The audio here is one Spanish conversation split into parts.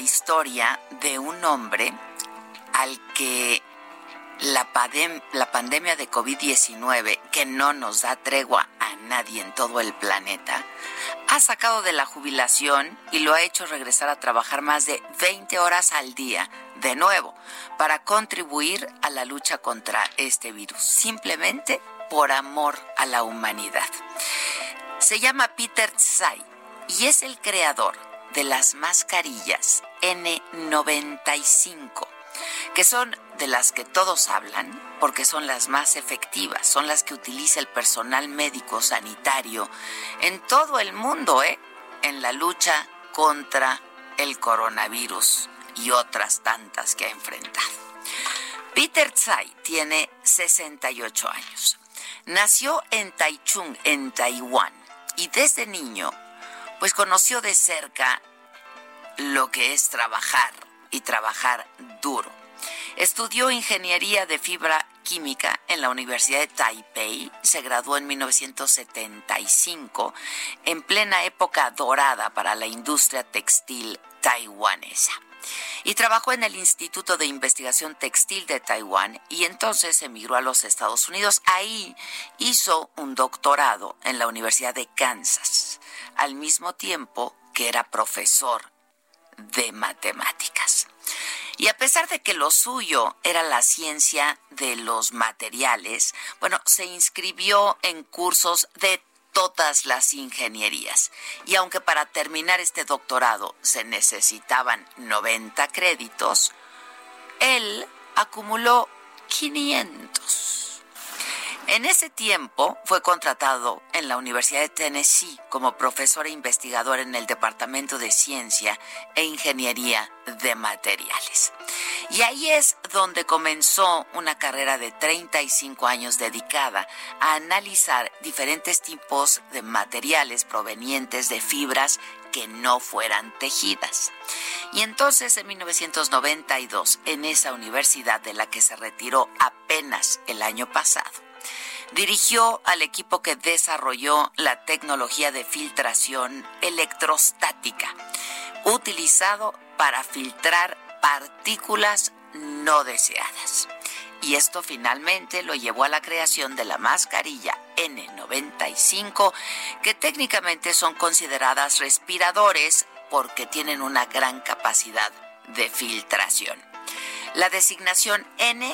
Historia de un hombre al que la, pandemia de COVID-19, que no nos da tregua a nadie en todo el planeta, ha sacado de la jubilación y lo ha hecho regresar a trabajar más de 20 horas al día, de nuevo, para contribuir a la lucha contra este virus, simplemente por amor a la humanidad. Se llama Peter Tsai y es el creador de las mascarillas N95, que son de las que todos hablan porque son las más efectivas, son las que utiliza el personal médico sanitario en todo el mundo, ¿eh? En la lucha contra el coronavirus y otras tantas que ha enfrentado. Peter Tsai tiene 68 años. Nació en Taichung, en Taiwán, y desde niño, pues conoció de cerca lo que es trabajar y trabajar duro. Estudió ingeniería de fibra química en la Universidad de Taipei, se graduó en 1975, en plena época dorada para la industria textil taiwanesa y trabajó en el Instituto de Investigación Textil de Taiwán y entonces emigró a los Estados Unidos. Ahí hizo un doctorado en la Universidad de Kansas, al mismo tiempo que era profesor de matemáticas. Y a pesar de que lo suyo era la ciencia de los materiales, bueno, se inscribió en cursos de todas las ingenierías. Y aunque para terminar este doctorado se necesitaban 90 créditos, él acumuló 500. En ese tiempo fue contratado en la Universidad de Tennessee como profesor e investigador en el Departamento de Ciencia e Ingeniería de Materiales. Y ahí es donde comenzó una carrera de 35 años dedicada a analizar diferentes tipos de materiales provenientes de fibras que no fueran tejidas. Y entonces en 1992, en esa universidad de la que se retiró apenas el año pasado, dirigió al equipo que desarrolló la tecnología de filtración electrostática, utilizado para filtrar partículas no deseadas. Y esto finalmente lo llevó a la creación de la mascarilla N95, que técnicamente son consideradas respiradores porque tienen una gran capacidad de filtración. La designación N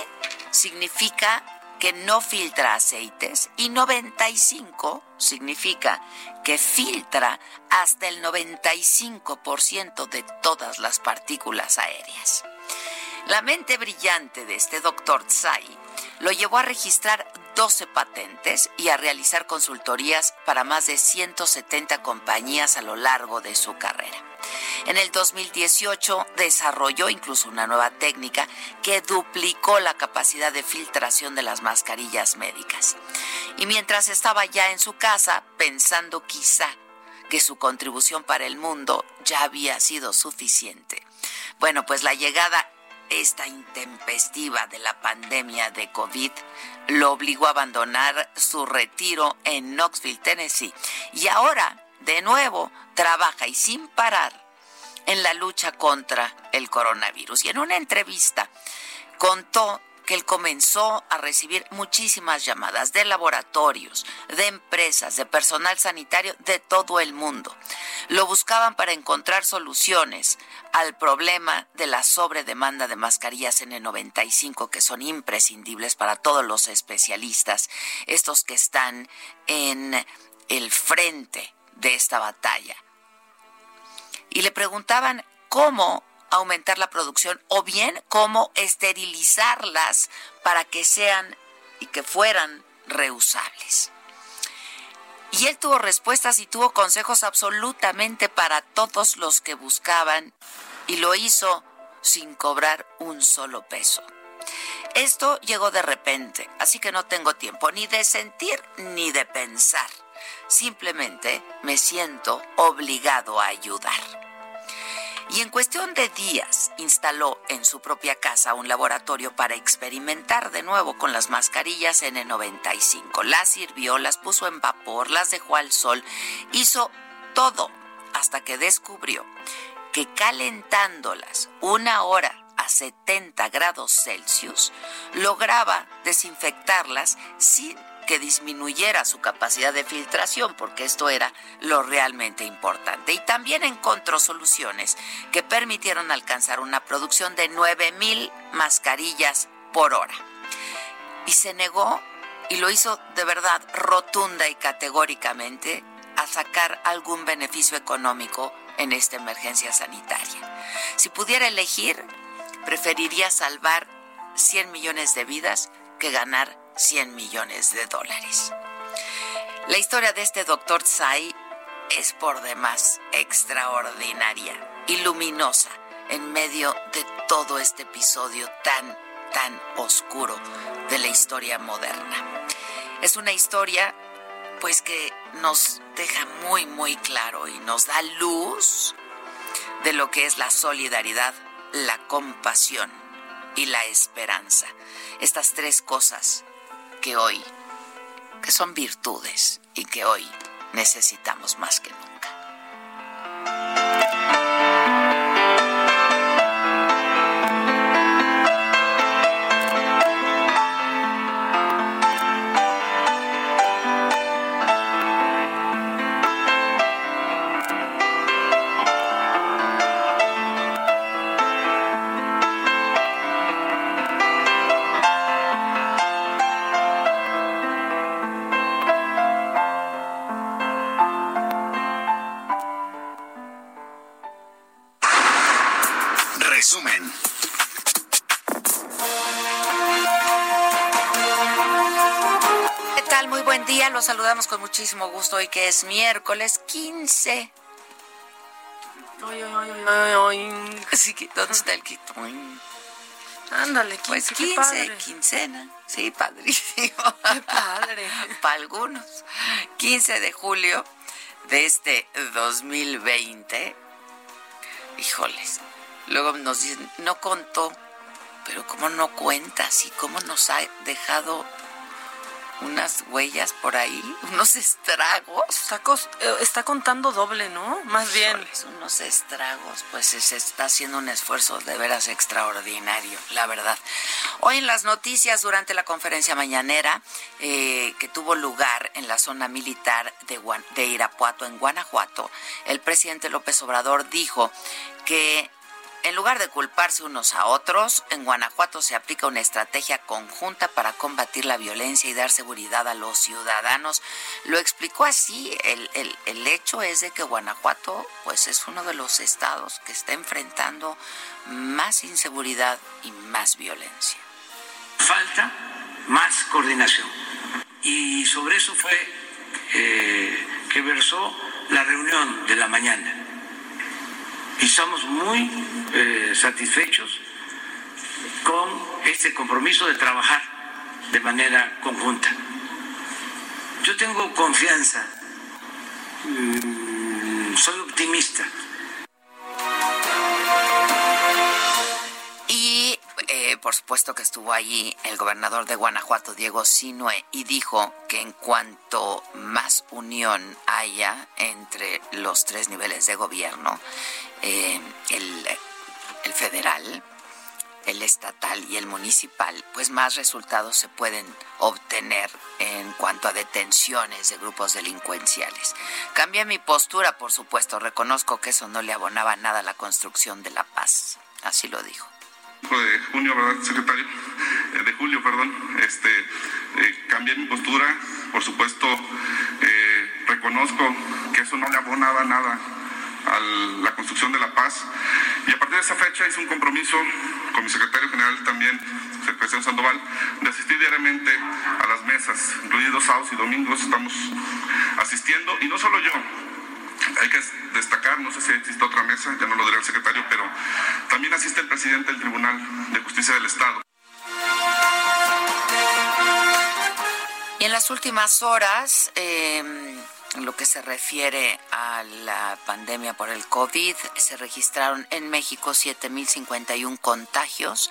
significa que no filtra aceites y 95 significa que filtra hasta el 95% de todas las partículas aéreas. La mente brillante de este doctor Tsai lo llevó a registrar 12 patentes y a realizar consultorías para más de 170 compañías a lo largo de su carrera. En el 2018 desarrolló incluso una nueva técnica que duplicó la capacidad de filtración de las mascarillas médicas. Y mientras estaba ya en su casa, pensando quizá que su contribución para el mundo ya había sido suficiente. Bueno, pues la llegada esta intempestiva de la pandemia de COVID lo obligó a abandonar su retiro en Knoxville, Tennessee. Y ahora, de nuevo, trabaja y sin parar en la lucha contra el coronavirus. Y en una entrevista contó que él comenzó a recibir muchísimas llamadas de laboratorios, de empresas, de personal sanitario de todo el mundo. Lo buscaban para encontrar soluciones al problema de la sobredemanda de mascarillas N95 que son imprescindibles para todos los especialistas, estos que están en el frente de esta batalla. Y le preguntaban cómo aumentar la producción o bien cómo esterilizarlas para que sean y que fueran reusables. Y él tuvo respuestas y tuvo consejos absolutamente para todos los que buscaban y lo hizo sin cobrar un solo peso. Esto llegó de repente, así que no tengo tiempo ni de sentir ni de pensar. Simplemente me siento obligado a ayudar y en cuestión de días instaló en su propia casa un laboratorio para experimentar de nuevo con las mascarillas N95. Las sirvió, las puso en vapor, las dejó al sol, hizo todo hasta que descubrió que calentándolas una hora a 70 grados Celsius lograba desinfectarlas sin que disminuyera su capacidad de filtración, porque esto era lo realmente importante. Y también encontró soluciones que permitieron alcanzar una producción de 9.000 mascarillas por hora. Y se negó, y lo hizo de verdad rotunda y categóricamente, a sacar algún beneficio económico en esta emergencia sanitaria. Si pudiera elegir, preferiría salvar 100 millones de vidas que ganar 100 millones de dólares. La historia de este doctor Tsai es por demás extraordinaria y luminosa en medio de todo este episodio tan, tan oscuro de la historia moderna. Es una historia pues que nos deja muy, muy claro y nos da luz de lo que es la solidaridad, la compasión y la esperanza. Estas tres cosas que hoy, que son virtudes y que hoy necesitamos más que nunca. Muchísimo gusto hoy que es miércoles 15. Ay, ay, ay, Así que, ¿dónde está el quito? Ándale, 15, pues 15, quincena. Sí, padrísimo. Qué padre. Para algunos. 15 de julio de este 2020. Híjoles. Luego nos dicen, no contó, pero ¿cómo no cuentas y cómo nos ha dejado unas huellas por ahí, unos estragos. Está, eh, está contando doble, ¿no? Más bien. unos estragos, pues se está haciendo un esfuerzo de veras extraordinario, la verdad. Hoy en las noticias, durante la conferencia mañanera eh, que tuvo lugar en la zona militar de, de Irapuato, en Guanajuato, el presidente López Obrador dijo que en lugar de culparse unos a otros, en Guanajuato se aplica una estrategia conjunta para combatir la violencia y dar seguridad a los ciudadanos. Lo explicó así. El, hecho es de que Guanajuato pues, es uno de los estados que está enfrentando más inseguridad y más violencia. Falta más coordinación. Y sobre eso fue eh, que versó la reunión de la mañana y somos muy eh, satisfechos con este compromiso de trabajar de manera conjunta. Yo tengo confianza, mm, soy optimista Por supuesto que estuvo allí el gobernador de Guanajuato, Diego Sinue, y dijo que en cuanto más unión haya entre los tres niveles de gobierno, eh, el, el federal, el estatal y el municipal, pues más resultados se pueden obtener en cuanto a detenciones de grupos delincuenciales. Cambié mi postura, por supuesto, reconozco que eso no le abonaba nada a la construcción de la paz, así lo dijo de junio, ¿verdad, secretario? Eh, de julio, perdón. Este, eh, cambié mi postura, por supuesto, eh, reconozco que eso no le abonaba nada a la construcción de la paz. Y a partir de esa fecha hice un compromiso con mi secretario general también, presidente Sandoval, de asistir diariamente a las mesas, incluidos sábados y domingos, estamos asistiendo, y no solo yo, hay que destacar, no sé si existe otra mesa, ya no lo dirá el secretario, pero también asiste el presidente del Tribunal de Justicia del Estado. Y en las últimas horas, eh, lo que se refiere a la pandemia por el COVID, se registraron en México 7.051 contagios.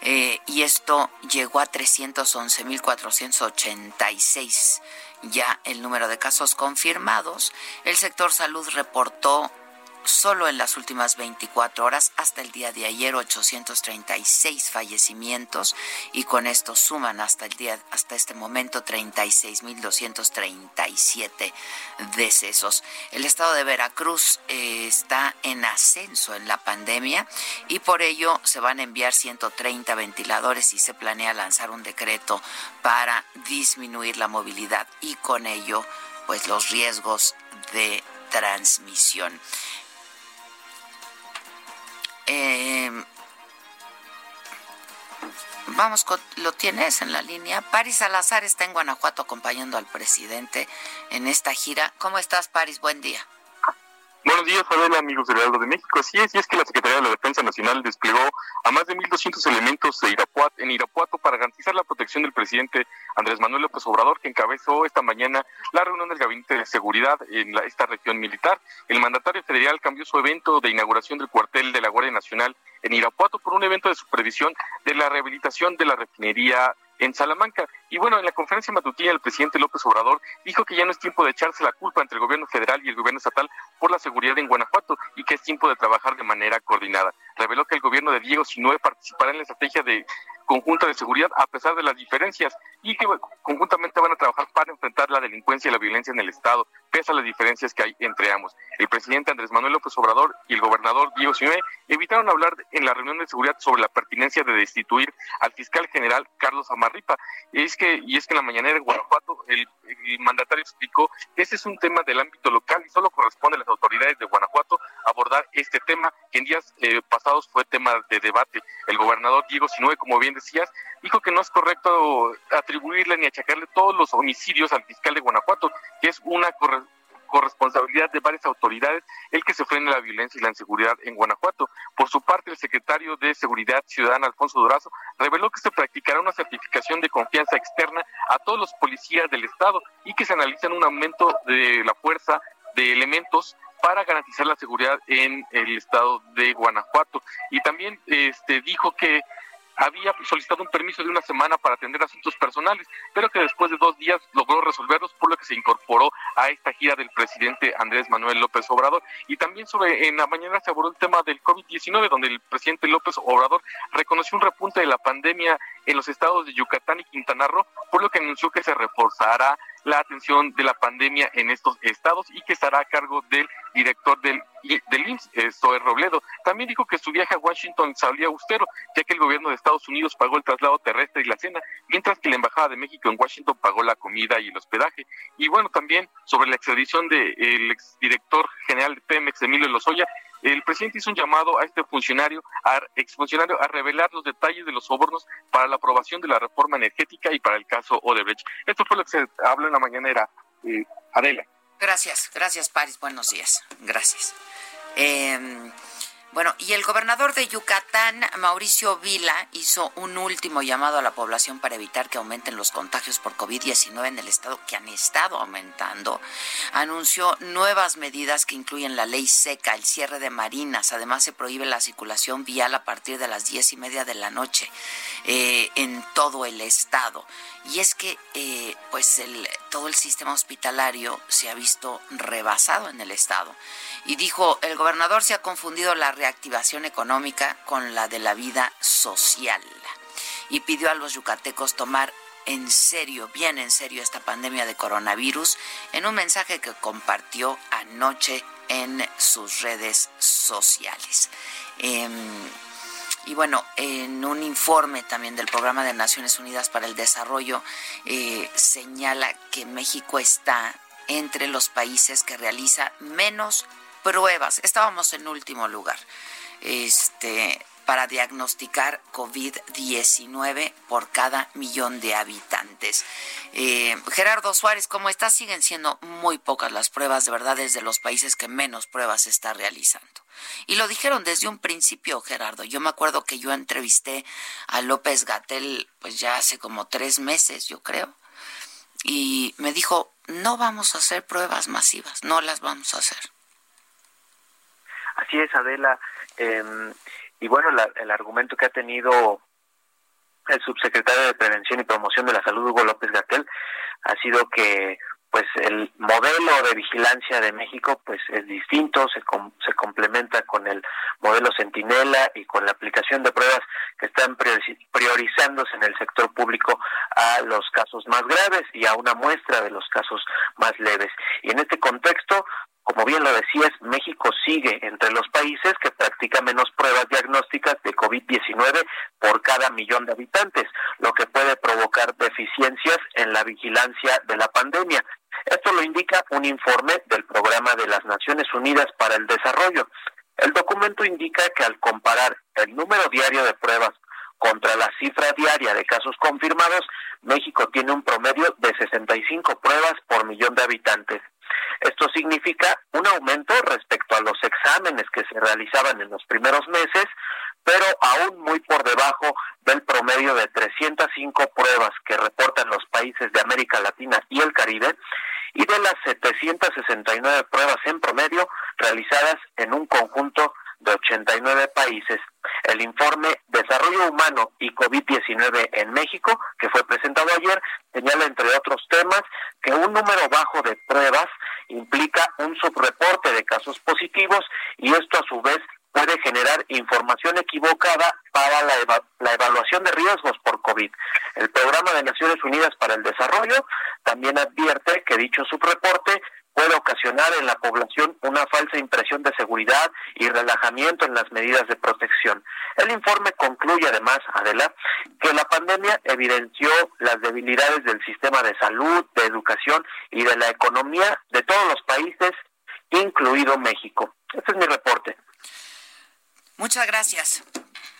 Eh, y esto llegó a 311.486 ya el número de casos confirmados. El sector salud reportó Solo en las últimas 24 horas, hasta el día de ayer, 836 fallecimientos y con esto suman hasta el día, hasta este momento, 36.237 decesos. El estado de Veracruz eh, está en ascenso en la pandemia y por ello se van a enviar 130 ventiladores y se planea lanzar un decreto para disminuir la movilidad y con ello, pues los riesgos de transmisión. Eh, vamos, lo tienes en la línea. Paris Salazar está en Guanajuato acompañando al presidente en esta gira. ¿Cómo estás, Paris? Buen día. Buenos días, Adela, amigos del Heraldo de México. Así es, y es que la Secretaría de la Defensa Nacional desplegó a más de 1.200 elementos de Irapuato, en Irapuato para garantizar la protección del presidente Andrés Manuel López Obrador, que encabezó esta mañana la reunión del Gabinete de Seguridad en esta región militar. El mandatario federal cambió su evento de inauguración del cuartel de la Guardia Nacional en Irapuato por un evento de supervisión de la rehabilitación de la refinería en Salamanca. Y bueno, en la conferencia matutina el presidente López Obrador dijo que ya no es tiempo de echarse la culpa entre el gobierno federal y el gobierno estatal por la seguridad en Guanajuato y que es tiempo de trabajar de manera coordinada. Reveló que el gobierno de Diego Sinue participará en la estrategia de conjunta de seguridad a pesar de las diferencias y que conjuntamente van a trabajar para enfrentar la delincuencia y la violencia en el Estado, pese a las diferencias que hay entre ambos. El presidente Andrés Manuel López Obrador y el gobernador Diego Sinue evitaron hablar en la reunión de seguridad sobre la pertinencia de destituir al fiscal general Carlos Amarripa. Es que, y es que en la mañanera en Guanajuato el, mandatario explicó que ese es un tema del ámbito local y solo corresponde a las autoridades de Guanajuato abordar este tema que en días eh, pasados fue tema de debate. El gobernador Diego Sinue, como bien decías, dijo que no es correcto atribuirle ni achacarle todos los homicidios al fiscal de Guanajuato, que es una corresponsabilidad de varias autoridades el que se frene la violencia y la inseguridad en Guanajuato. Por su parte, el secretario de Seguridad Ciudadana, Alfonso Durazo, reveló que se practicará una certificación de confianza externa a todos los policías del Estado y que se analiza un aumento de la fuerza de elementos para garantizar la seguridad en el estado de Guanajuato. Y también este, dijo que había solicitado un permiso de una semana para atender asuntos personales, pero que después de dos días logró resolverlos, por lo que se incorporó a esta gira del presidente Andrés Manuel López Obrador. Y también sobre en la mañana se abordó el tema del COVID-19, donde el presidente López Obrador reconoció un repunte de la pandemia en los estados de Yucatán y Quintana Roo, por lo que anunció que se reforzará la atención de la pandemia en estos estados y que estará a cargo del director del, del IMSS, Zoe Robledo. También dijo que su viaje a Washington salía austero, ya que el gobierno de Estados Unidos pagó el traslado terrestre y la cena, mientras que la Embajada de México en Washington pagó la comida y el hospedaje. Y bueno, también sobre la extradición del exdirector general de Pemex, Emilio Lozoya, el presidente hizo un llamado a este funcionario, a exfuncionario, a revelar los detalles de los sobornos para la aprobación de la reforma energética y para el caso Odebrecht. Esto fue lo que se habló en la mañanera. Eh, Adela. Gracias, gracias Paris, buenos días. Gracias. Em, Bueno, y el gobernador de Yucatán, Mauricio Vila, hizo un último llamado a la población para evitar que aumenten los contagios por COVID-19 en el estado, que han estado aumentando. Anunció nuevas medidas que incluyen la ley seca, el cierre de marinas. Además, se prohíbe la circulación vial a partir de las diez y media de la noche eh, en todo el estado. Y es que, eh, pues, el, todo el sistema hospitalario se ha visto rebasado en el estado. Y dijo, el gobernador se ha confundido la reactivación económica con la de la vida social. Y pidió a los yucatecos tomar en serio, bien en serio, esta pandemia de coronavirus en un mensaje que compartió anoche en sus redes sociales. Em, y bueno, en un informe también del Programa de Naciones Unidas para el Desarrollo, eh, señala que México está entre los países que realiza menos pruebas. Estábamos en último lugar. Este, para diagnosticar COVID-19 por cada millón de habitantes. Eh, Gerardo Suárez, ¿cómo estás? Siguen siendo muy pocas las pruebas, de verdad, desde los países que menos pruebas se está realizando. Y lo dijeron desde un principio, Gerardo. Yo me acuerdo que yo entrevisté a López Gatel, pues ya hace como tres meses, yo creo, y me dijo, no vamos a hacer pruebas masivas, no las vamos a hacer. Así es, Adela. Em, y bueno, el argumento que ha tenido el subsecretario de Prevención y Promoción de la Salud, Hugo López Gatel, ha sido que pues el modelo de vigilancia de México pues es distinto, se, se complementa con el modelo Centinela y con la aplicación de pruebas que están priorizándose en el sector público a los casos más graves y a una muestra de los casos más leves. Y en este contexto, como bien lo decías, México sigue entre los países que practica menos pruebas diagnósticas de COVID-19 por cada millón de habitantes, lo que puede provocar deficiencias en la vigilancia de la pandemia. Esto lo indica un informe del Programa de las Naciones Unidas para el Desarrollo. El documento indica que al comparar el número diario de pruebas contra la cifra diaria de casos confirmados, México tiene un promedio de 65 pruebas por millón de habitantes. Esto significa un aumento respecto a los exámenes que se realizaban en los primeros meses, pero aún muy por debajo del promedio de 305 pruebas que reportan los países de América Latina y el Caribe y de las 769 pruebas en promedio realizadas en un conjunto de 89 países. El informe Desarrollo Humano y COVID-19 en México, que fue presentado ayer, señala, entre otros temas, que un número bajo de pruebas implica un subreporte de casos positivos y esto a su vez puede generar información equivocada para la, la, evaluación de riesgos por COVID. El Programa de Naciones Unidas para el Desarrollo también advierte que dicho subreporte puede ocasionar en la población una falsa impresión de seguridad y relajamiento en las medidas de protección. El informe concluye además, Adela, que la pandemia evidenció las debilidades del sistema de salud, de educación y de la economía de todos los países, incluido México. Este es mi reporte. Muchas gracias.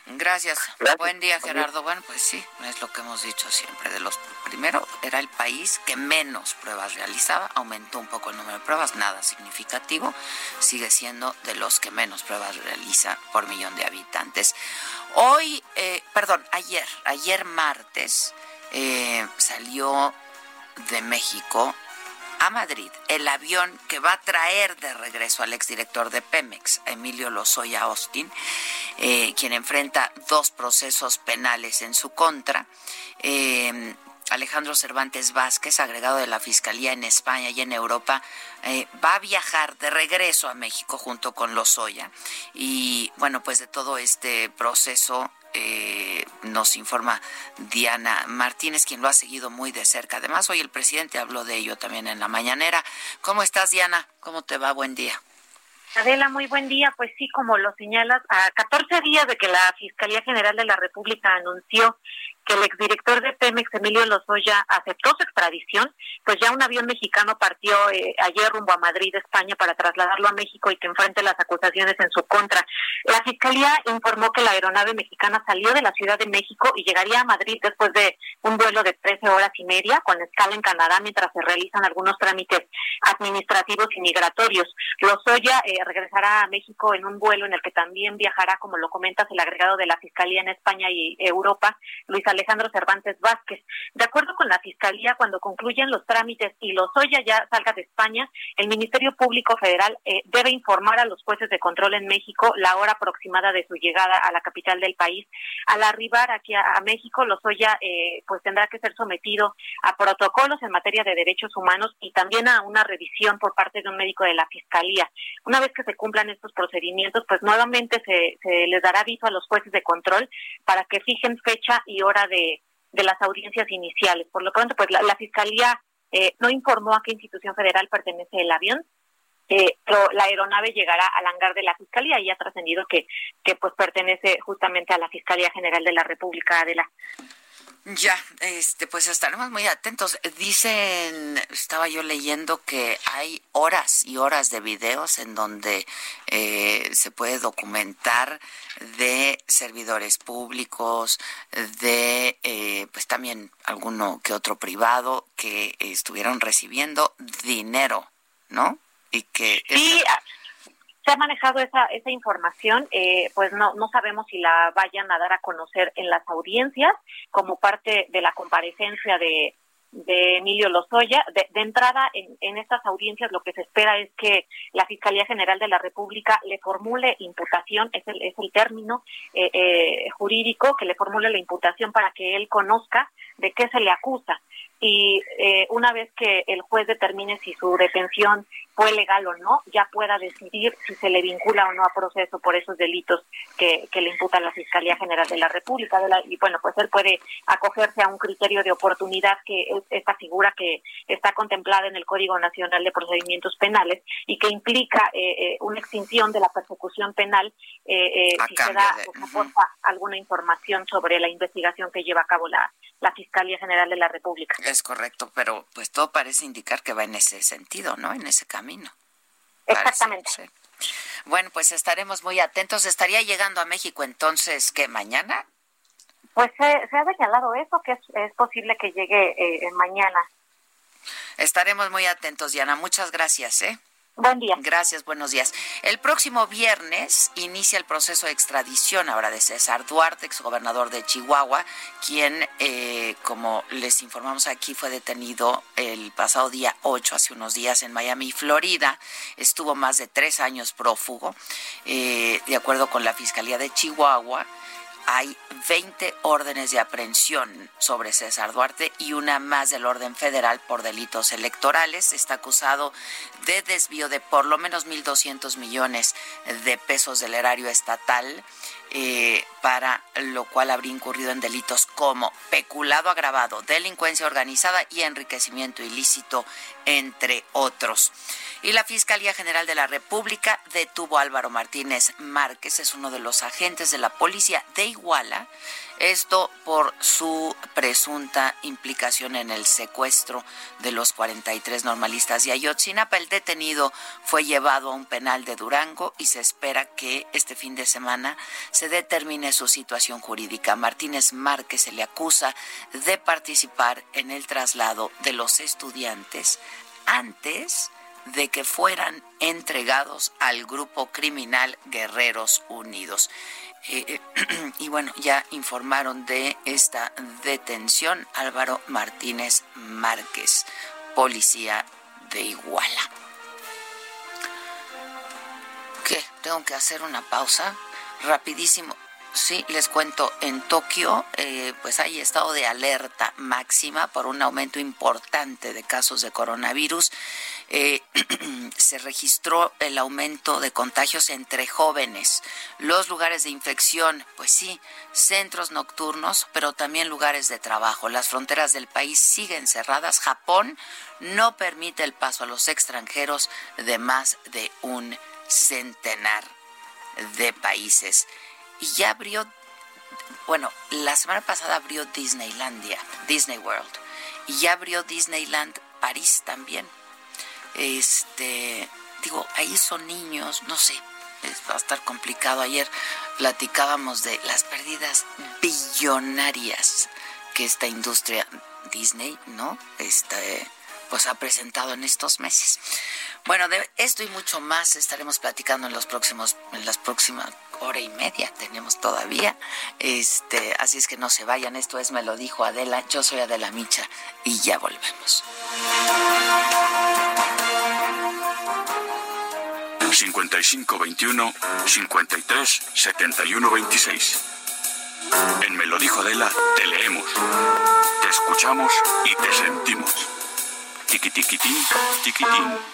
Gracias. Buen día, Gerardo. Bueno, pues sí, es lo que hemos dicho siempre. De los primero era el país que menos pruebas realizaba, aumentó un poco el número de pruebas, nada significativo. Sigue siendo de los que menos pruebas realiza por millón de habitantes. Hoy, eh, perdón, ayer, ayer martes eh, salió de México a Madrid el avión que va a traer de regreso al exdirector de Pemex, Emilio Lozoya Austin, eh, quien enfrenta dos procesos penales en su contra. Eh, Alejandro Cervantes Vázquez, agregado de la Fiscalía en España y en Europa, eh, va a viajar de regreso a México junto con Lozoya. Y bueno, pues de todo este proceso eh, nos informa Diana Martínez, quien lo ha seguido muy de cerca. Además, hoy el presidente habló de ello también en la mañanera. ¿Cómo estás, Diana? ¿Cómo te va? Buen día. Adela, muy buen día. Pues sí, como lo señalas, a 14 días de que la Fiscalía General de la República anunció que el exdirector de Pemex, Emilio Lozoya aceptó su extradición, pues ya un avión mexicano partió eh, ayer rumbo a Madrid, España, para trasladarlo a México y que enfrente las acusaciones en su contra. La Fiscalía informó que la aeronave mexicana salió de la Ciudad de México y llegaría a Madrid después de un vuelo de 13 horas y media con escala en Canadá mientras se realizan algunos trámites administrativos y migratorios. Lozoya eh, regresará a México en un vuelo en el que también viajará, como lo comentas, el agregado de la Fiscalía en España y Europa, Luis Alejandro Cervantes Vázquez. De acuerdo con la Fiscalía, cuando concluyen los trámites y Lozoya ya salga de España, el Ministerio Público Federal eh, debe informar a los jueces de control en México la hora aproximada de su llegada a la capital del país. Al arribar aquí a, México, Lozoya eh, pues tendrá que ser sometido a protocolos en materia de derechos humanos y también a una revisión por parte de un médico de la Fiscalía. Una vez que se cumplan estos procedimientos, pues nuevamente se, les dará aviso a los jueces de control para que fijen fecha y hora de, las audiencias iniciales. Por lo pronto, pues la, Fiscalía eh, no informó a qué institución federal pertenece el avión, eh, pero la aeronave llegará al hangar de la Fiscalía y ha trascendido que, que pues pertenece justamente a la Fiscalía General de la República de la ya, este, pues estaremos muy atentos. Dicen, estaba yo leyendo que hay horas y horas de videos en donde eh, se puede documentar de servidores públicos, de, eh, pues también alguno que otro privado que estuvieron recibiendo dinero, ¿no? Y que se ha manejado esa, esa información, eh, pues no, no sabemos si la vayan a dar a conocer en las audiencias como parte de la comparecencia de, de Emilio Lozoya. De, entrada, en, en, estas audiencias lo que se espera es que la Fiscalía General de la República le formule imputación, es el, es el término eh, eh, jurídico, que le formule la imputación para que él conozca de qué se le acusa. Y una vez que el juez determine si su detención fue legal o no, ya pueda decidir si se le vincula o no a proceso por esos delitos que, que le imputa la Fiscalía General de la República. y bueno, pues él puede acogerse a un criterio de oportunidad que es esta figura que está contemplada en el Código Nacional de Procedimientos Penales y que implica eh, eh, una extinción de la persecución penal eh, si se da alguna información sobre la investigación que lleva a cabo la, la Fiscalía General de la República. Es correcto, pero pues todo parece indicar que va en ese sentido, ¿no? En ese camino. Exactamente. Bueno, pues estaremos muy atentos. ¿Estaría llegando a México entonces que mañana? Pues se, ha señalado eso, que es, posible que llegue eh, mañana. Estaremos muy atentos, Diana. Muchas gracias, ¿eh? Buen día. Gracias, buenos días. El próximo viernes inicia el proceso de extradición ahora de César Duarte, exgobernador de Chihuahua, quien, eh, como les informamos aquí, fue detenido el pasado día 8, hace unos días, en Miami, Florida. Estuvo más de tres años prófugo. Eh, de acuerdo con la Fiscalía de Chihuahua, hay 20 órdenes de aprehensión sobre César Duarte y una más del orden federal por delitos electorales. Está acusado de desvío de por lo menos 1.200 millones de pesos del erario estatal eh, para lo cual habría incurrido en delitos como peculado agravado, delincuencia organizada y enriquecimiento ilícito, entre otros. Y la Fiscalía General de la República detuvo a Álvaro Martínez Márquez, es uno de los agentes de la policía de Iguala, esto por su presunta implicación en el secuestro de los 43 normalistas de Ayotzinapa. El detenido fue llevado a un penal de Durango y se espera que este fin de semana se determine su situación jurídica. Martínez Márquez se le acusa de participar en el traslado de los estudiantes antes de que fueran entregados al grupo criminal Guerreros Unidos. Eh, eh, y bueno, ya informaron de esta detención Álvaro Martínez Márquez, policía de Iguala. ¿Qué? ¿Tengo que hacer una pausa? Rapidísimo. Sí, les cuento, en Tokio eh, pues hay estado de alerta máxima por un aumento importante de casos de coronavirus. Eh, se registró el aumento de contagios entre jóvenes. Los lugares de infección, pues sí, centros nocturnos, pero también lugares de trabajo. Las fronteras del país siguen cerradas. Japón no permite el paso a los extranjeros de más de un centenar de países y ya abrió bueno, la semana pasada abrió Disneylandia, Disney World, y ya abrió Disneyland París también. Este, digo, ahí son niños, no sé, va a estar complicado. Ayer platicábamos de las pérdidas billonarias que esta industria Disney, ¿no? Este, pues ha presentado en estos meses. Bueno, de esto y mucho más estaremos platicando en los próximos, en las próximas hora y media tenemos todavía. Este, así es que no se vayan. Esto es Me lo dijo Adela. Yo soy Adela Micha y ya volvemos. 5521 53 71 26. En Me lo dijo Adela, te leemos, te escuchamos y te sentimos. Tiquitiquitín, tiquitín.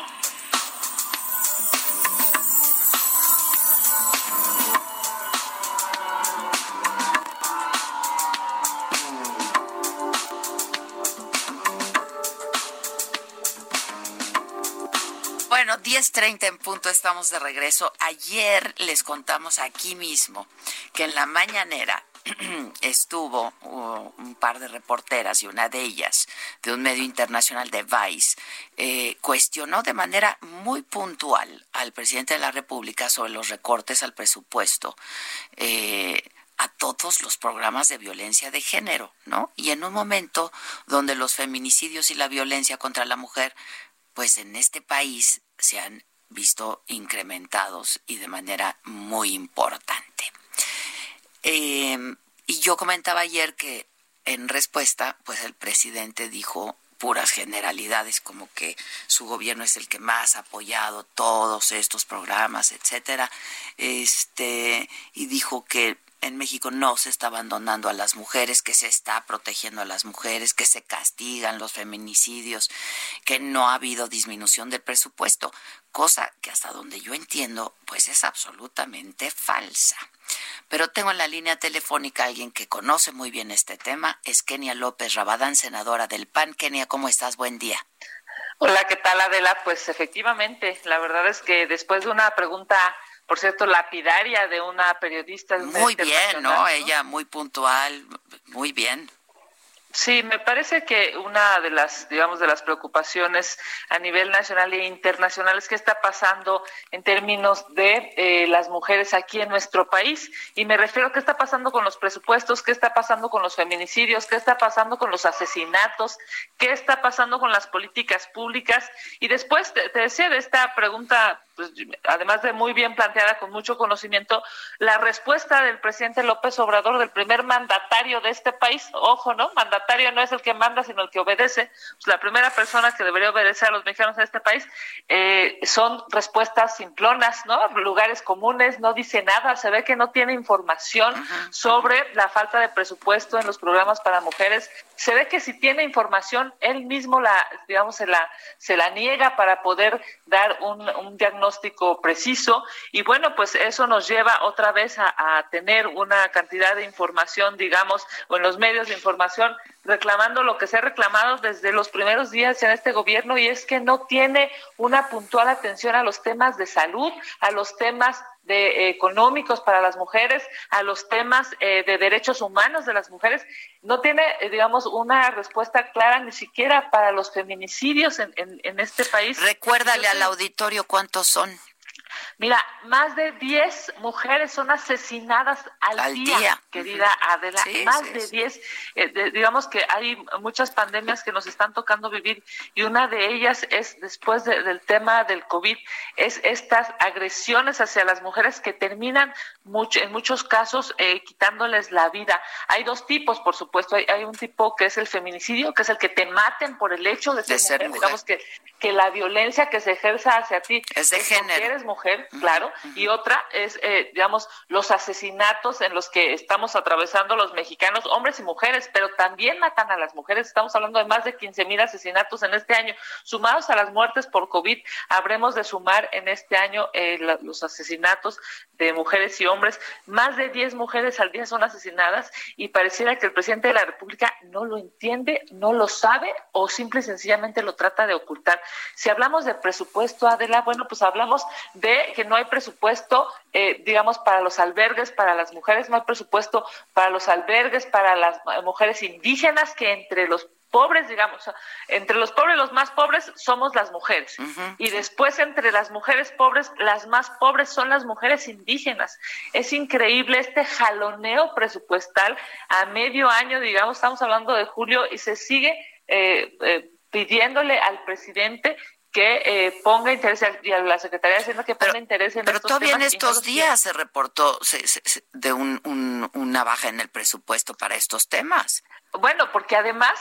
10.30 en punto estamos de regreso. Ayer les contamos aquí mismo que en la mañanera estuvo uh, un par de reporteras y una de ellas de un medio internacional de Vice eh, cuestionó de manera muy puntual al presidente de la República sobre los recortes al presupuesto. Eh, a todos los programas de violencia de género, ¿no? Y en un momento donde los feminicidios y la violencia contra la mujer, pues en este país se han visto incrementados y de manera muy importante. Eh, y yo comentaba ayer que en respuesta, pues el presidente dijo puras generalidades como que su gobierno es el que más ha apoyado todos estos programas, etcétera. Este y dijo que en México no se está abandonando a las mujeres, que se está protegiendo a las mujeres, que se castigan los feminicidios, que no ha habido disminución del presupuesto, cosa que hasta donde yo entiendo, pues es absolutamente falsa. Pero tengo en la línea telefónica a alguien que conoce muy bien este tema, es Kenia López Rabadán, senadora del PAN. Kenia, ¿cómo estás? Buen día. Hola, ¿qué tal Adela? Pues efectivamente, la verdad es que después de una pregunta por cierto, lapidaria de una periodista. Muy bien, ¿no? Ella muy puntual, muy bien. Sí, me parece que una de las, digamos, de las preocupaciones a nivel nacional e internacional es qué está pasando en términos de eh, las mujeres aquí en nuestro país. Y me refiero a qué está pasando con los presupuestos, qué está pasando con los feminicidios, qué está pasando con los asesinatos, qué está pasando con las políticas públicas. Y después te decía de esta pregunta pues, además de muy bien planteada, con mucho conocimiento, la respuesta del presidente López Obrador, del primer mandatario de este país, ojo, ¿no? Mandatario no es el que manda, sino el que obedece, pues la primera persona que debería obedecer a los mexicanos en este país, eh, son respuestas simplonas, ¿no? Lugares comunes, no dice nada, se ve que no tiene información sobre la falta de presupuesto en los programas para mujeres, se ve que si tiene información, él mismo la, digamos, se la, se la niega para poder dar un, un diagnóstico preciso y bueno, pues eso nos lleva otra vez a, a tener una cantidad de información, digamos, o en los medios de información reclamando lo que se ha reclamado desde los primeros días en este gobierno y es que no tiene una puntual atención a los temas de salud, a los temas de, económicos para las mujeres, a los temas eh, de derechos humanos de las mujeres. No tiene, eh, digamos, una respuesta clara ni siquiera para los feminicidios en, en, en este país. Recuérdale al auditorio cuántos son. Mira, más de 10 mujeres son asesinadas al, día, querida Adela. más de 10. Eh, digamos que hay muchas pandemias que nos están tocando vivir y una de ellas es, después del tema del COVID, es estas agresiones hacia las mujeres que terminan mucho, en muchos casos eh, quitándoles la vida. Hay dos tipos, por supuesto. Hay, un tipo que es el feminicidio, que es el que te maten por el hecho de ser, mujer. Digamos que que la violencia que se ejerza hacia ti es de género. eres mujer, claro, y otra es, eh, digamos, los asesinatos en los que estamos atravesando los mexicanos, hombres y mujeres, pero también matan a las mujeres. Estamos hablando de más de 15 mil asesinatos en este año. Sumados a las muertes por COVID, habremos de sumar en este año eh, los asesinatos de mujeres y hombres. Más de 10 mujeres al día son asesinadas y pareciera que el presidente de la República no lo entiende, no lo sabe o simple y sencillamente lo trata de ocultar. Si hablamos de presupuesto, Adela, bueno, pues hablamos de que no hay presupuesto, eh, digamos, para los albergues, para las mujeres, no hay presupuesto para los albergues, para las mujeres indígenas, que entre los pobres, digamos, entre los pobres, los más pobres somos las mujeres. Y después entre las mujeres pobres, las más pobres son las mujeres indígenas. Es increíble este jaloneo presupuestal a medio año, digamos, estamos hablando de julio y se sigue eh, eh, pidiéndole al presidente que eh, ponga interés y a la Secretaría de Hacienda que ponga interés en pero estos todavía en temas estos días se reportó de un, una baja en el presupuesto para estos temas. Bueno, porque además,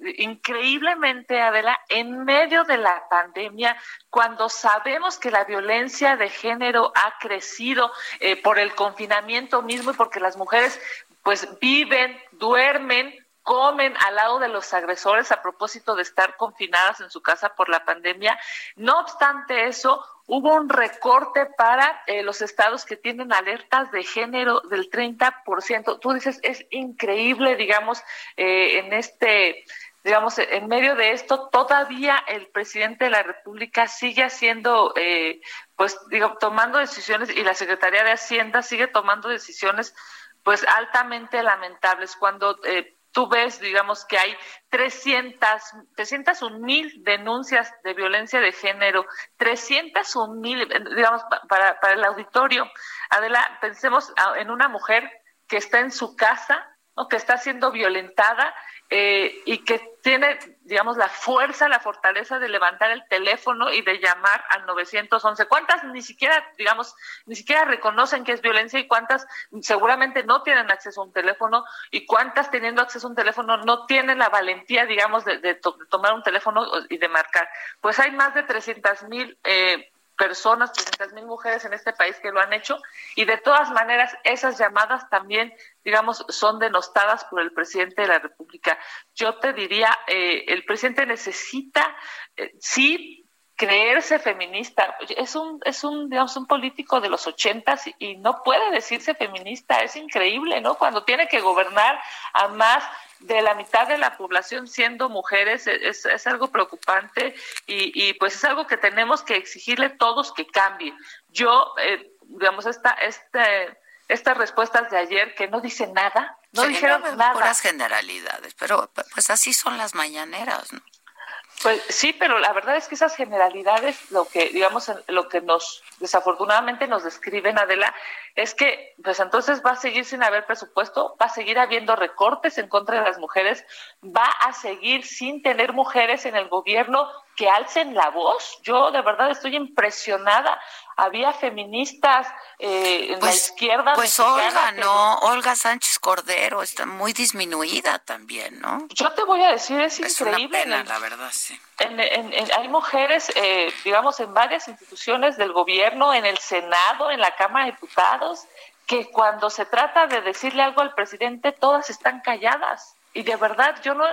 eh, increíblemente, Adela, en medio de la pandemia, cuando sabemos que la violencia de género ha crecido eh, por el confinamiento mismo y porque las mujeres pues viven, duermen comen al lado de los agresores a propósito de estar confinadas en su casa por la pandemia. No obstante eso, hubo un recorte para eh, los estados que tienen alertas de género del 30%. Tú dices, es increíble, digamos, eh, en este digamos, en medio de esto, todavía el presidente de la República sigue haciendo, eh, pues, digo, tomando decisiones y la Secretaría de Hacienda sigue tomando decisiones, pues, altamente lamentables. Cuando eh, tú ves, digamos, que hay 300, 301 mil denuncias de violencia de género, 301 mil, digamos, para, para el auditorio. Adela, pensemos en una mujer que está en su casa, ¿no? que está siendo violentada eh, y que tiene, digamos, la fuerza, la fortaleza de levantar el teléfono y de llamar al 911. ¿Cuántas ni siquiera, digamos, ni siquiera reconocen que es violencia y cuántas seguramente no tienen acceso a un teléfono y cuántas teniendo acceso a un teléfono no tienen la valentía, digamos, de, tomar un teléfono y de marcar? Pues hay más de 300 mil eh, personas, 300 mil mujeres en este país que lo han hecho y de todas maneras esas llamadas también, digamos, son denostadas por el presidente de la República. Yo te diría, eh, el presidente necesita, eh, sí, creerse feminista. Es un, es un, digamos, un político de los ochentas y no puede decirse feminista. Es increíble, ¿no? Cuando tiene que gobernar a más de la mitad de la población siendo mujeres e, es, es algo preocupante y, y, pues es algo que tenemos que exigirle todos que cambie. Yo, eh, digamos, esta, este, estas respuestas de ayer que no dicen nada, no dijeron nada. Puras generalidades, pero pues así son las mañaneras, ¿no? Pues sí, pero la verdad es que esas generalidades, lo que digamos, lo que nos desafortunadamente nos describen Adela, es que pues entonces va a seguir sin haber presupuesto, va a seguir habiendo recortes en contra de las mujeres, va a seguir sin tener mujeres en el gobierno que alcen la voz. Yo de verdad estoy impresionada. Había feministas eh, en la Pues- izquierda. Pues Olga, que- ¿no? Olga Sánchez Cordero está muy disminuida también, ¿no? Yo te voy a decir, es, Es increíble. una pena, la verdad, sí. en- en- en- hay mujeres, eh, digamos, en varias instituciones del gobierno, en el Senado, en la Cámara de Diputados, que cuando se trata de decirle algo al presidente, todas están calladas. Y de verdad, yo no,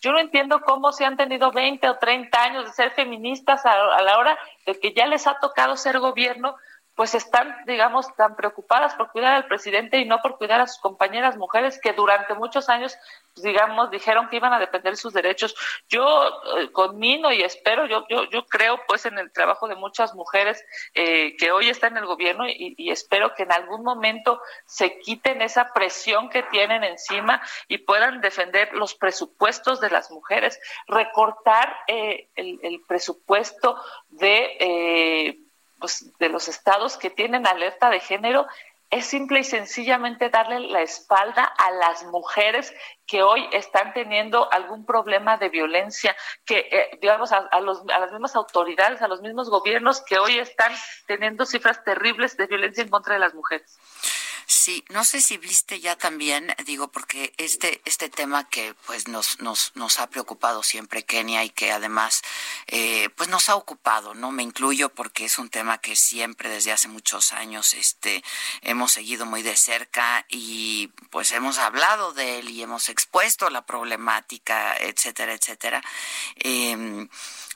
yo no entiendo cómo se han tenido 20 o 30 años de ser feministas a, a la hora de que ya les ha tocado ser gobierno, pues están, digamos, tan preocupadas por cuidar al presidente y no por cuidar a sus compañeras mujeres que durante muchos años, pues, digamos, dijeron que iban a defender sus derechos. Yo eh, conmino y espero, yo, yo, yo creo pues en el trabajo de muchas mujeres eh, que hoy están en el gobierno y, y espero que en algún momento se quiten esa presión que tienen encima y puedan defender los presupuestos de las mujeres, recortar eh, el, el presupuesto de eh, pues, de los estados que tienen alerta de género es simple y sencillamente darle la espalda a las mujeres que hoy están teniendo algún problema de violencia, que eh, digamos a, a los, a las mismas autoridades, a los mismos gobiernos que hoy están teniendo cifras terribles de violencia en contra de las mujeres. Sí, no sé si viste ya también, digo, porque este este tema que pues nos nos nos ha preocupado siempre Kenia y que además eh, pues nos ha ocupado, no me incluyo porque es un tema que siempre desde hace muchos años este hemos seguido muy de cerca y pues hemos hablado de él y hemos expuesto la problemática, etcétera, etcétera. Eh,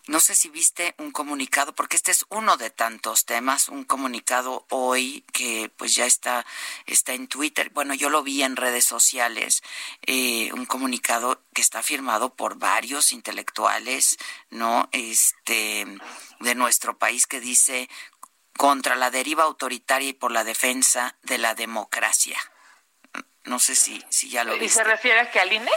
no sé si viste un comunicado, porque este es uno de tantos temas, un comunicado hoy que pues ya está, está en Twitter. Bueno, yo lo vi en redes sociales, eh, un comunicado que está firmado por varios intelectuales, ¿no? Este, de nuestro país que dice contra la deriva autoritaria y por la defensa de la democracia. No sé si, si ya lo viste. ¿Y se refiere a que al INE?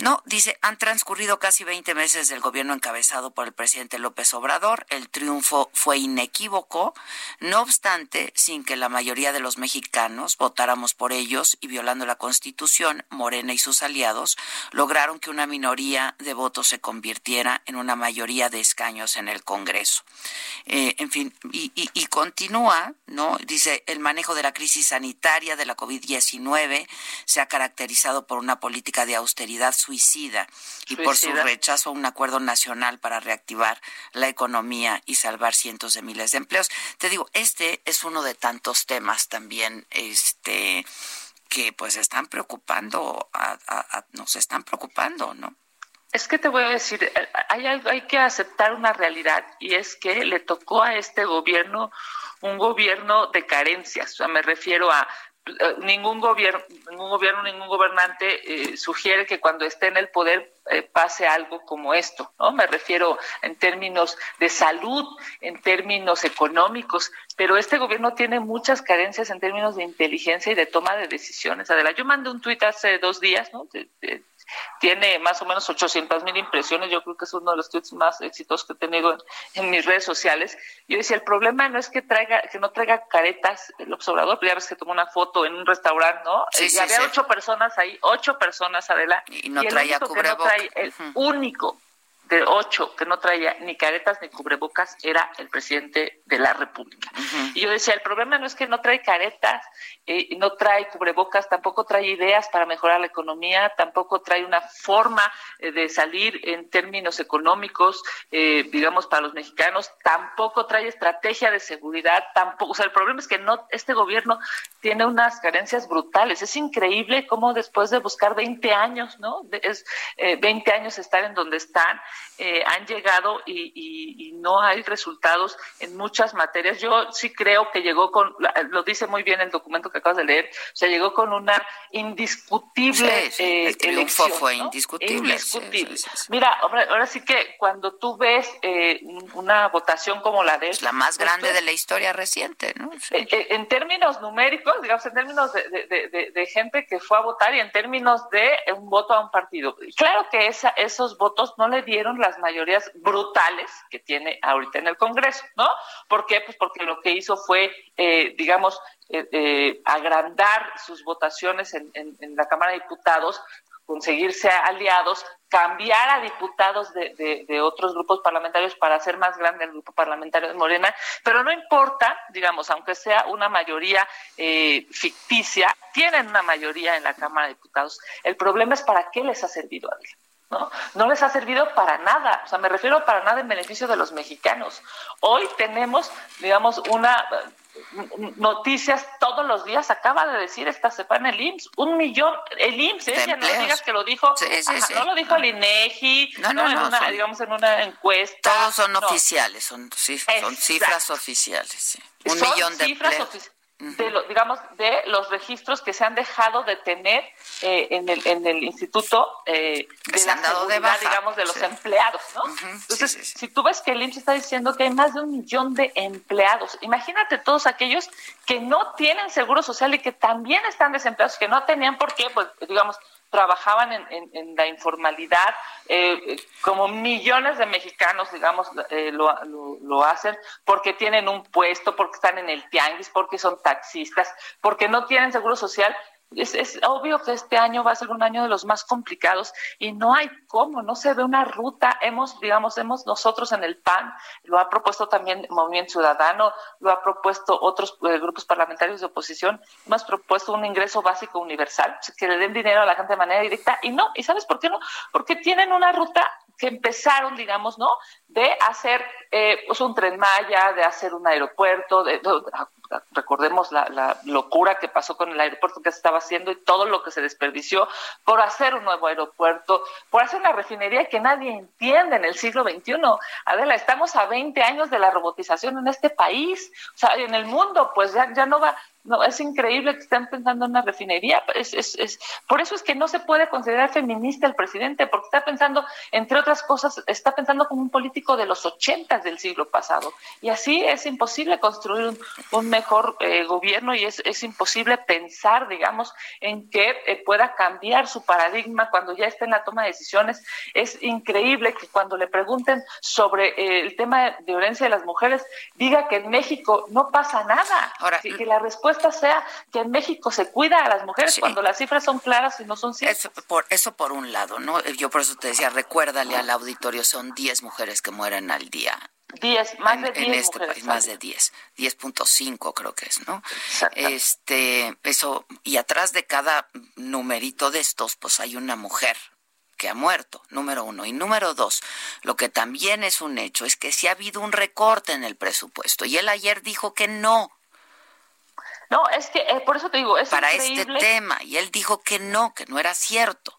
No, dice, han transcurrido casi 20 meses del gobierno encabezado por el presidente López Obrador. El triunfo fue inequívoco, no obstante, sin que la mayoría de los mexicanos votáramos por ellos y violando la Constitución, Morena y sus aliados lograron que una minoría de votos se convirtiera en una mayoría de escaños en el Congreso. Eh, en fin, y, y, continúa, ¿no? Dice, el manejo de la crisis sanitaria de la COVID-19 se ha caracterizado por una política de austeridad suicida y por su rechazo a un acuerdo nacional para reactivar la economía y salvar cientos de miles de empleos. Te digo, este es uno de tantos temas también, este que pues están preocupando, a, a, a, nos están preocupando, ¿no? Es que te voy a decir, hay, algo, hay que aceptar una realidad y es que le tocó a este gobierno un gobierno de carencias. O sea, me refiero a ningún gobierno, ningún gobierno, ningún gobernante eh, sugiere que cuando esté en el poder eh, pase algo como esto, ¿no? Me refiero en términos de salud, en términos económicos, pero este gobierno tiene muchas carencias en términos de inteligencia y de toma de decisiones. Adela, yo mandé un tuit hace dos días, ¿no? De, de, tiene más o menos 800 mil impresiones, yo creo que es uno de los tweets más exitosos que he tenido en, en, mis redes sociales. Yo decía, el problema no es que traiga, que no traiga caretas el observador, ya ves que tomó una foto en un restaurante, ¿no? Sí, y sí, había sí. ocho personas ahí, ocho personas, Adela. Y no el traía que no trae, el único de ocho que no traía ni caretas ni cubrebocas era el presidente de la República. Uh -huh. Y yo decía, el problema no es que no trae caretas, eh, no trae cubrebocas, tampoco trae ideas para mejorar la economía, tampoco trae una forma eh, de salir en términos económicos, eh, digamos, para los mexicanos, tampoco trae estrategia de seguridad, tampoco, o sea, el problema es que no, este gobierno tiene unas carencias brutales. Es increíble cómo después de buscar 20 años, ¿no? De, es, 20 años estar en donde están, eh, han llegado y, y, y, no hay resultados en muchas materias. Yo sí creo que llegó con, lo dice muy bien el documento que acabas de leer, o sea, llegó con una indiscutible sí, sí, el eh, triunfo elección, fue ¿no? indiscutible. indiscutible. Sí, Mira, ahora, ahora, sí que cuando tú ves eh, una votación como la de es la más grande de la historia reciente, ¿no? Eh, en términos numéricos, digamos, en términos de, de, de, de, gente que fue a votar y en términos de un voto a un partido. Claro que esa, esos votos no le dieron las mayorías brutales que tiene ahorita en el Congreso, ¿no? ¿Por qué? Pues porque lo que hizo fue, eh, digamos, eh, eh, agrandar sus votaciones en, en, en, la Cámara de Diputados, conseguirse aliados, cambiar a diputados de, de, otros grupos parlamentarios para hacer más grande el grupo parlamentario de Morena, pero no importa, digamos, aunque sea una mayoría eh, ficticia, tienen una mayoría en la Cámara de Diputados. El problema es para qué les ha servido a alguien. ¿No? No les ha servido para nada, o sea, me refiero para nada en beneficio de los mexicanos. Hoy tenemos, digamos, una noticias todos los días, acaba de decir esta semana el IMSS, un millón, el IMSS, ¿eh? no digas que lo dijo, sí, sí, ajá, sí. no lo dijo el INEGI, no, no, en no, una, son, digamos en una encuesta. Todos son oficiales, son, son cifras oficiales, sí. Un son millón de cifras de lo, digamos de los registros que se han dejado de tener eh, en el en el instituto eh, de la seguridad, de baja. digamos de los sí. empleados no uh -huh. entonces sí, sí, si tú ves que el IMSS está diciendo que hay más de un millón de empleados imagínate todos aquellos que no tienen seguro social y que también están desempleados que no tenían por qué pues digamos trabajaban en, en, en la informalidad, eh, como millones de mexicanos, digamos, eh, lo, lo, lo, hacen porque tienen un puesto, porque están en el tianguis, porque son taxistas, porque no tienen seguro social es, es, obvio que este año va a ser un año de los más complicados y no hay cómo, no se ve una ruta. Hemos, digamos, hemos nosotros en el PAN, lo ha propuesto también Movimiento Ciudadano, lo ha propuesto otros eh, grupos parlamentarios de oposición, hemos propuesto un ingreso básico universal, que le den dinero a la gente de manera directa y no, ¿y sabes por qué no? Porque tienen una ruta que empezaron, digamos, ¿no? De hacer eh, pues un tren Maya, de hacer un aeropuerto, de, recordemos la, la, locura que pasó con el aeropuerto que se estaba haciendo y todo lo que se desperdició por hacer un nuevo aeropuerto, por hacer una refinería que nadie entiende en el siglo XXI. Adela, estamos a 20 años de la robotización en este país, o sea, en el mundo, pues ya, ya no va, no, es increíble que estén pensando en una refinería. Es, es, es, por eso es que no se puede considerar feminista el presidente, porque está pensando, entre otras cosas, está pensando como un político de los ochentas del siglo pasado. Y así es imposible construir un, un mejor eh, gobierno y es, es imposible pensar, digamos, en que eh, pueda cambiar su paradigma cuando ya esté en la toma de decisiones. Es increíble que cuando le pregunten sobre eh, el tema de violencia de las mujeres, diga que en México no pasa nada. Ahora, que, que la respuesta sea que en México se cuida a las mujeres sí. cuando las cifras son claras y no son ciertas. Eso por, eso por un lado, ¿no? Yo por eso te decía, recuérdale al auditorio, son 10 mujeres que mueren al día. 10, más en, de 10 en este país, más de 10, 10.5 creo que es, ¿no? Este, eso, y atrás de cada numerito de estos, pues hay una mujer que ha muerto, número uno. Y número dos, lo que también es un hecho es que sí ha habido un recorte en el presupuesto. Y él ayer dijo que no, no, es que eh, por eso te digo, es para increíble. este tema y él dijo que no, que no era cierto.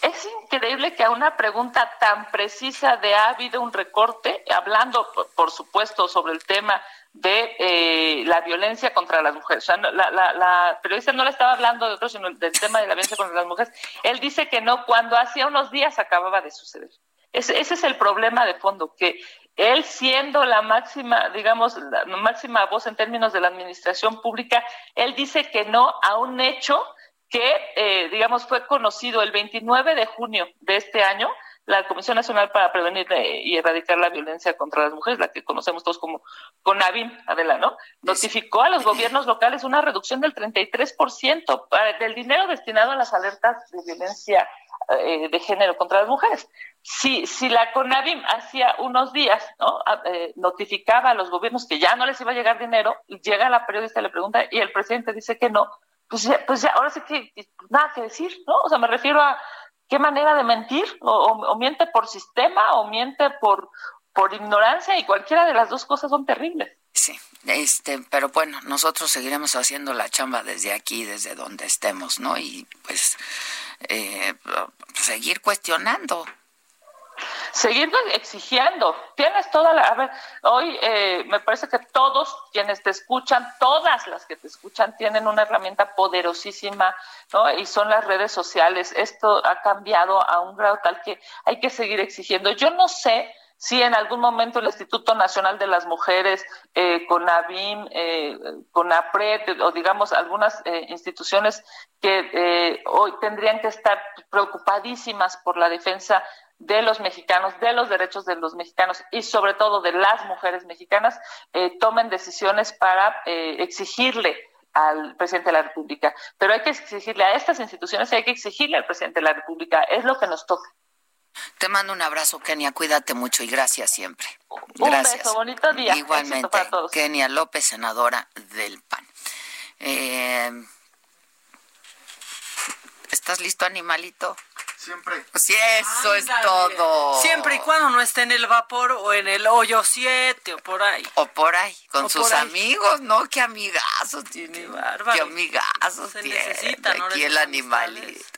Es increíble que a una pregunta tan precisa de ha habido un recorte, hablando por, supuesto sobre el tema de eh, la violencia contra las mujeres. O sea, la, la, la, periodista no le estaba hablando de otro, sino del tema de la violencia contra las mujeres. Él dice que no, cuando hacía unos días acababa de suceder. Ese, ese es el problema de fondo, que él siendo la máxima, digamos, la máxima voz en términos de la administración pública, él dice que no a un hecho que, eh, digamos, fue conocido el 29 de junio de este año. La Comisión Nacional para Prevenir y Erradicar la Violencia contra las Mujeres, la que conocemos todos como CONAVIM, Adela, ¿no? Notificó a los gobiernos locales una reducción del 33% del dinero destinado a las alertas de violencia eh, de género contra las mujeres. Si, si la CONAVIM hacía unos días ¿no? Eh, notificaba a los gobiernos que ya no les iba a llegar dinero, llega la periodista y le pregunta y el presidente dice que no, pues ya, pues ya ahora sí que nada que decir, ¿no? O sea, me refiero a qué manera de mentir, o, miente por sistema, o miente por, por ignorancia, y cualquiera de las dos cosas son terribles. Sí, este, pero bueno, nosotros seguiremos haciendo la chamba desde aquí, desde donde estemos, ¿no? Y pues eh, seguir cuestionando. Seguir exigiendo. Tienes toda la. A ver, hoy eh, me parece que todos quienes te escuchan, todas las que te escuchan, tienen una herramienta poderosísima, ¿no? Y son las redes sociales. Esto ha cambiado a un grado tal que hay que seguir exigiendo. Yo no sé si en algún momento el Instituto Nacional de las Mujeres, eh, CONAVIM, eh, CONAPRED, o digamos algunas eh, instituciones que eh, hoy tendrían que estar preocupadísimas por la defensa de los mexicanos, de los derechos de los mexicanos y sobre todo de las mujeres mexicanas, eh, tomen decisiones para eh, exigirle al presidente de la República. Pero hay que exigirle a estas instituciones y hay que exigirle al presidente de la República. Es lo que nos toca. Te mando un abrazo, Kenia. Cuídate mucho y gracias siempre. Gracias. Un beso, bonito día. Igualmente, para todos. Kenia López, senadora del PAN. Eh, ¿Estás listo, animalito? Siempre. Sí, eso Ándale. es todo. Siempre y cuando no esté en el vapor o en el hoyo 7 o por ahí. O por ahí, con o sus amigos, ¿no? Qué amigazos tiene. Qué bárbaro. Qué amigazos Se tiene. necesita, ¿no? Aquí el animalito.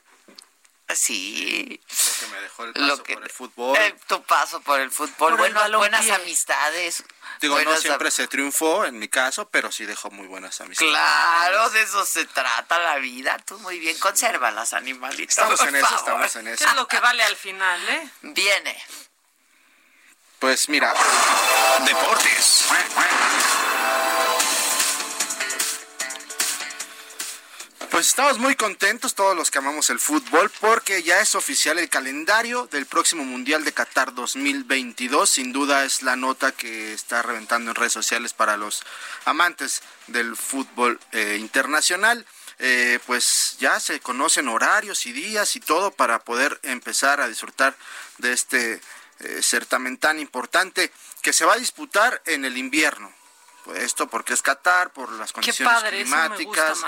Sí. Lo que me dejó el paso que, por el fútbol. El, tu paso por el fútbol. Por bueno, el buenas amistades. Digo, buenas no siempre se triunfó en mi caso, pero sí dejó muy buenas amistades. Claro, de eso se trata la vida. Tú muy bien, conserva las animalitos. Estamos en eso, estamos en eso. ¿Qué es lo que vale al final, eh? Viene. Pues mira. Deportes. Pues estamos muy contentos todos los que amamos el fútbol porque ya es oficial el calendario del próximo Mundial de Qatar 2022. Sin duda es la nota que está reventando en redes sociales para los amantes del fútbol eh, internacional. eh, pues ya se conocen horarios y días y todo para poder empezar a disfrutar de este eh, certamen tan importante que se va a disputar en el invierno. Esto porque es Qatar, por las condiciones climáticas,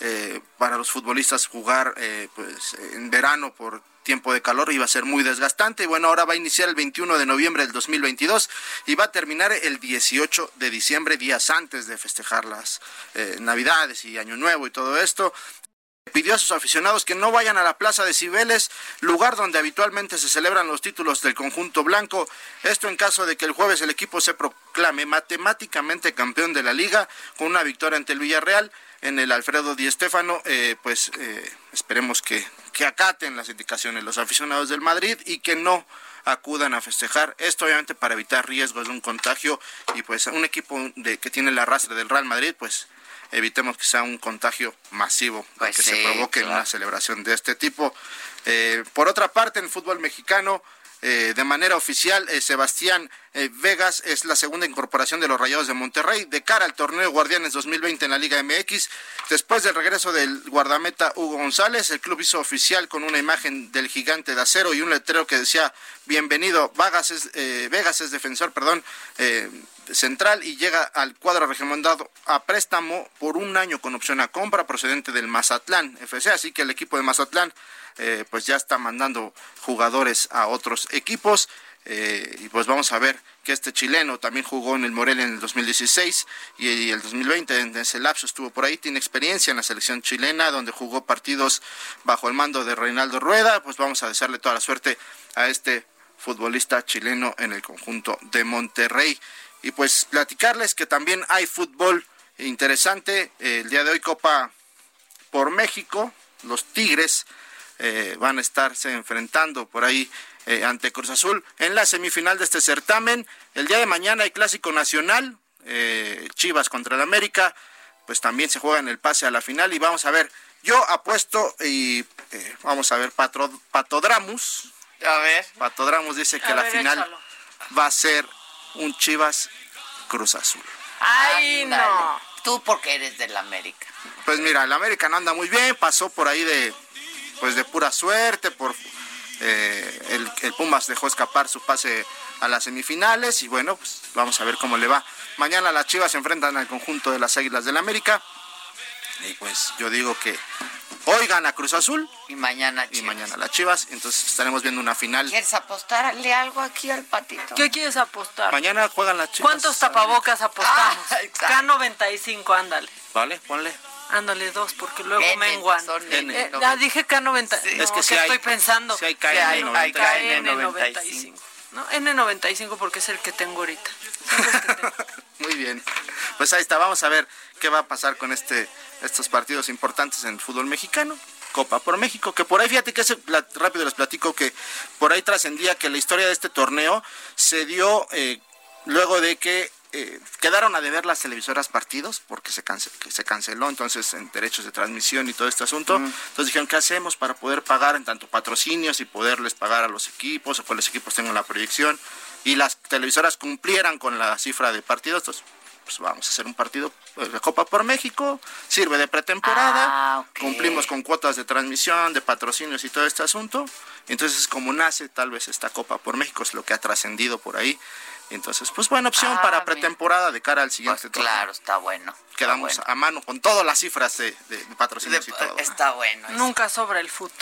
eh, para los futbolistas jugar pues en verano por tiempo de calor iba a ser muy desgastante. Y bueno, ahora va a iniciar el 21 de noviembre del 2022 y va a terminar el 18 de diciembre, días antes de festejar las eh, Navidades y Año Nuevo y todo esto pidió a sus aficionados que no vayan a la Plaza de Cibeles, lugar donde habitualmente se celebran los títulos del conjunto blanco. Esto en caso de que el jueves el equipo se proclame matemáticamente campeón de la liga con una victoria ante el Villarreal en el Alfredo Di Stéfano. Eh, pues eh, esperemos que, que acaten las indicaciones los aficionados del Madrid y que no acudan a festejar. Esto obviamente para evitar riesgos de un contagio y pues un equipo de, que tiene el arrastre del Real Madrid, pues evitemos que sea un contagio masivo pues que se provoque una celebración de este tipo. Eh, por otra parte, en el fútbol mexicano, eh, de manera oficial, eh, Sebastián Vegas es la segunda incorporación de los Rayados de Monterrey de cara al torneo Guardianes 2020 en la Liga MX. Después del regreso del guardameta Hugo González, el club hizo oficial con una imagen del gigante de acero y un letrero que decía bienvenido, Vegas es, Vegas es defensor, perdón, central y llega al cuadro recomendado a préstamo por un año con opción a compra procedente del Mazatlán FC. Así que el equipo de Mazatlán eh, pues ya está mandando jugadores a otros equipos. Eh, y pues vamos a ver que este chileno también jugó en el Morelia en el 2016 y, el 2020 en ese lapso estuvo por ahí, tiene experiencia en la selección chilena donde jugó partidos bajo el mando de Reinaldo Rueda, pues vamos a desearle toda la suerte a este futbolista chileno en el conjunto de Monterrey. Y pues platicarles que también hay fútbol interesante. El día de hoy Copa por México, los Tigres eh, van a estarse enfrentando por ahí eh, ante Cruz Azul en la semifinal de este certamen. El día de mañana hay clásico nacional, eh, Chivas contra el América, pues también se juega en el pase a la final y vamos a ver, yo apuesto y vamos a ver, Patodramus. A ver. Patodramus dice que la final va a ser un Chivas Cruz Azul. Ay, no. Tú porque eres del América. Pues mira, el América no anda muy bien, pasó por ahí de pues de pura suerte, por eh, el, el, Pumas dejó escapar su pase a las semifinales y bueno, pues vamos a ver cómo le va. Mañana las Chivas se enfrentan al conjunto de las Águilas del América y pues yo digo que Hoy gana Cruz Azul. Y mañana Chivas. Y mañana las Chivas. Entonces estaremos viendo una final. ¿Quieres apostarle algo aquí al patito? ¿Qué quieres apostar? Mañana juegan las Chivas. ¿Cuántos tapabocas apostamos? Ah, K95, ándale. Vale, ponle. Ándale dos, porque luego menguan. Eh, ya dije K90. es que, si estoy pensando. Si hay KN95. ¿no? N95 porque es el que tengo ahorita. Muy bien. Pues ahí está, vamos a ver qué va a pasar con este estos partidos importantes en el fútbol mexicano. Copa por México, que por ahí, fíjate que rápido les platico que por ahí trascendía que la historia de este torneo se dio eh, luego de que eh, quedaron a deber las televisoras partidos porque se, se canceló entonces en derechos de transmisión y todo este asunto. Entonces dijeron, ¿qué hacemos para poder pagar en tanto patrocinios y poderles pagar a los equipos o que los equipos tengan la proyección? Y las televisoras cumplieran con la cifra de partidos. Entonces pues vamos a hacer un partido de eh, Copa por México, sirve de pretemporada, ah, cumplimos con cuotas de transmisión, de patrocinios y todo este asunto. Entonces es como nace tal vez esta Copa por México, es lo que ha trascendido por ahí. Entonces, pues buena opción para ah, pretemporada de cara al siguiente pues Claro, está bueno. Quedamos a mano con todas las cifras de, patrocinios y todo. Está bueno. Nunca sobra el fútbol.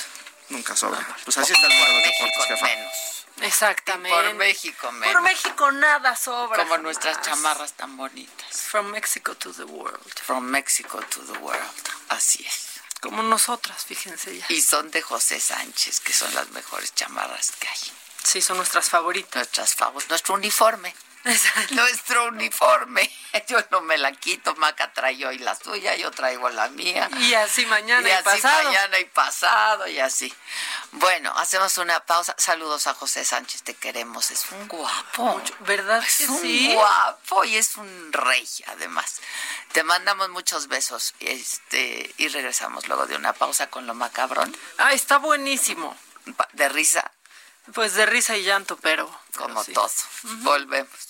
Nunca sobra. Pues así está el cuadro de deportes, menos. Exactamente. por México, menos. Por México nada sobra. Como nuestras chamarras tan bonitas. From Mexico to the world. From Mexico to the world. Así es. Como nosotras, fíjense ya. Y son de José Sánchez, que son las mejores chamarras que hay. Sí, son nuestras favoritas. Nuestras favoritas. Nuestro uniforme. Nuestro uniforme. Yo no me la quito, Maca trae hoy la suya, yo traigo la mía. Y así mañana y, y así pasado. mañana y pasado y así. Bueno, hacemos una pausa. Saludos a José Sánchez, te queremos. Es un guapo. ¿Verdad? Es un guapo y es un rey, además. Te mandamos muchos besos este, y regresamos luego de una pausa con lo macabrón. Ah, está buenísimo. De risa. Pues de risa y llanto, pero. Como todo. Volvemos.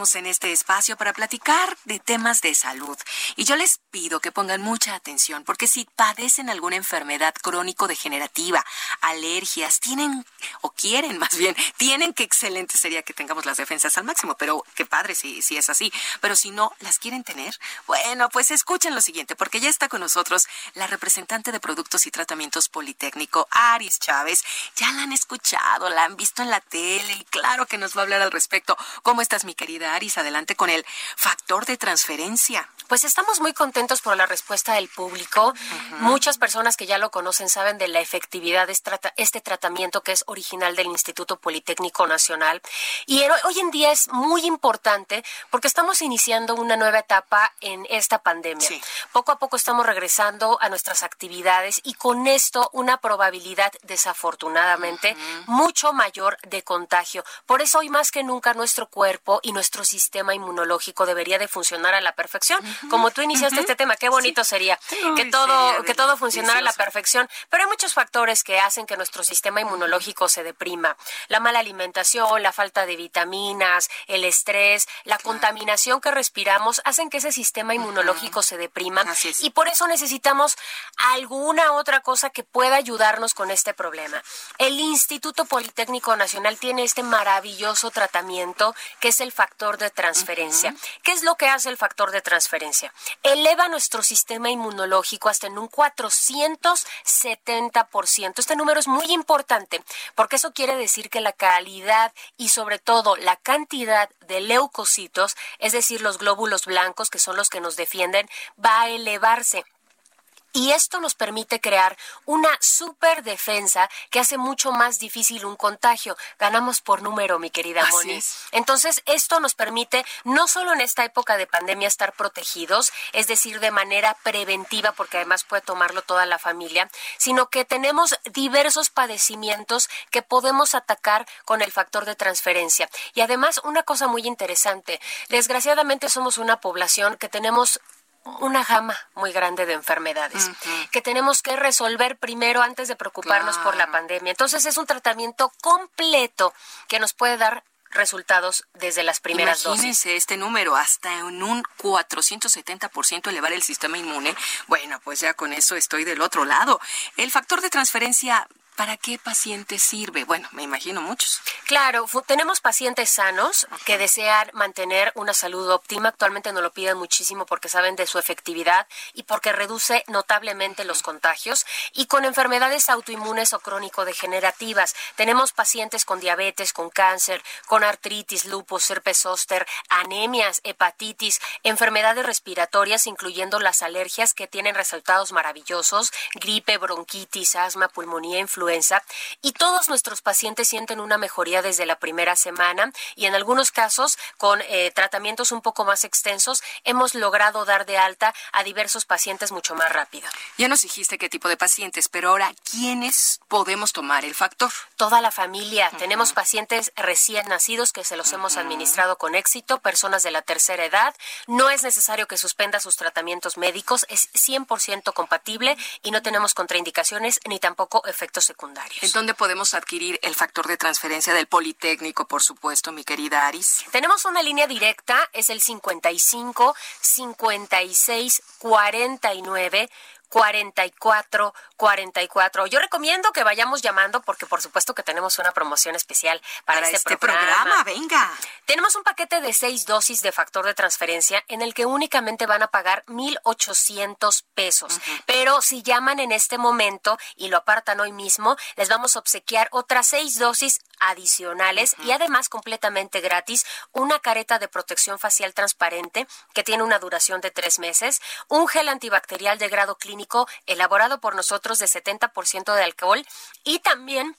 Estamos en este espacio para platicar de temas de salud y yo les pido que pongan mucha atención porque si padecen alguna enfermedad crónico-degenerativa, alergias, tienen o quieren más bien, tienen que excelente sería que tengamos las defensas al máximo, pero qué padre si, si es así. Pero si no las quieren tener, bueno, pues escuchen lo siguiente porque ya está con nosotros la representante de Productos y Tratamientos Politécnico, Aris Chávez. Ya la han escuchado, la han visto en la tele y claro que nos va a hablar al respecto. ¿Cómo estás, mi querida Aris, adelante con el factor de transferencia. Pues estamos muy contentos por la respuesta del público. Muchas personas que ya lo conocen saben de la efectividad de este tratamiento que es original del Instituto Politécnico Nacional. Y hoy en día es muy importante porque estamos iniciando una nueva etapa en esta pandemia. Poco a poco estamos regresando a nuestras actividades y con esto una probabilidad desafortunadamente mucho mayor de contagio. Por eso hoy más que nunca nuestro cuerpo y nuestro sistema inmunológico debería de funcionar a la perfección. Como tú iniciaste este tema, qué bonito sería que todo que todo funcionara a la perfección, pero hay muchos factores que hacen que nuestro sistema inmunológico se deprima. La mala alimentación, la falta de vitaminas, el estrés, la contaminación que respiramos hacen que ese sistema inmunológico se deprima y por eso necesitamos alguna otra cosa que pueda ayudarnos con este problema. El Instituto Politécnico Nacional tiene este maravilloso tratamiento que es el factor de transferencia. ¿Qué es lo que hace el factor de transferencia? Eleva nuestro sistema inmunológico hasta en un 470%. Este número es muy importante porque eso quiere decir que la calidad y sobre todo la cantidad de leucocitos, es decir, los glóbulos blancos que son los que nos defienden, va a elevarse. Y esto nos permite crear una super defensa que hace mucho más difícil un contagio. Ganamos por número, mi querida Moni. Entonces, esto nos permite no solo en esta época de pandemia estar protegidos, es decir, de manera preventiva, porque además puede tomarlo toda la familia, sino que tenemos diversos padecimientos que podemos atacar con el factor de transferencia. Y además, una cosa muy interesante, desgraciadamente somos una población que tenemos una gama muy grande de enfermedades que tenemos que resolver primero antes de preocuparnos por la pandemia. Entonces es un tratamiento completo que nos puede dar resultados desde las primeras Imagínense este número, hasta en un 470% elevar el sistema inmune. Bueno, pues ya con eso estoy del otro lado. El factor de transferencia ¿Para qué pacientes sirve? Bueno, me imagino muchos. Claro, tenemos pacientes sanos que desean mantener una salud óptima. Actualmente nos lo piden muchísimo porque saben de su efectividad y porque reduce notablemente los contagios. Y con enfermedades autoinmunes o crónico-degenerativas. Tenemos pacientes con diabetes, con cáncer, con artritis, lupus, herpes zóster, anemias, hepatitis, enfermedades respiratorias, incluyendo las alergias que tienen resultados maravillosos, gripe, bronquitis, asma, pulmonía, influenza y todos nuestros pacientes sienten una mejoría desde la primera semana y en algunos casos con eh, tratamientos un poco más extensos hemos logrado dar de alta a diversos pacientes mucho más rápido. Ya nos dijiste qué tipo de pacientes, pero ahora, ¿quiénes podemos tomar el factor? Toda la familia. Tenemos pacientes recién nacidos que se los hemos administrado con éxito, personas de la tercera edad. No es necesario que suspenda sus tratamientos médicos, es 100% compatible y no tenemos contraindicaciones ni tampoco efectos secundarios. ¿En dónde podemos adquirir el factor de transferencia del Politécnico, por supuesto, mi querida Aris? Tenemos una línea directa, es el 55 56 49 44 44. Yo recomiendo que vayamos llamando porque por supuesto que tenemos una promoción especial para, este, este programa. Venga. Tenemos un paquete de seis dosis de factor de transferencia en el que únicamente van a pagar 1.800 pesos. Pero si llaman en este momento y lo apartan hoy mismo, les vamos a obsequiar otras seis dosis adicionales y además completamente gratis una careta de protección facial transparente que tiene una duración de tres meses, un gel antibacterial de grado clínico elaborado por nosotros de 70% de alcohol y también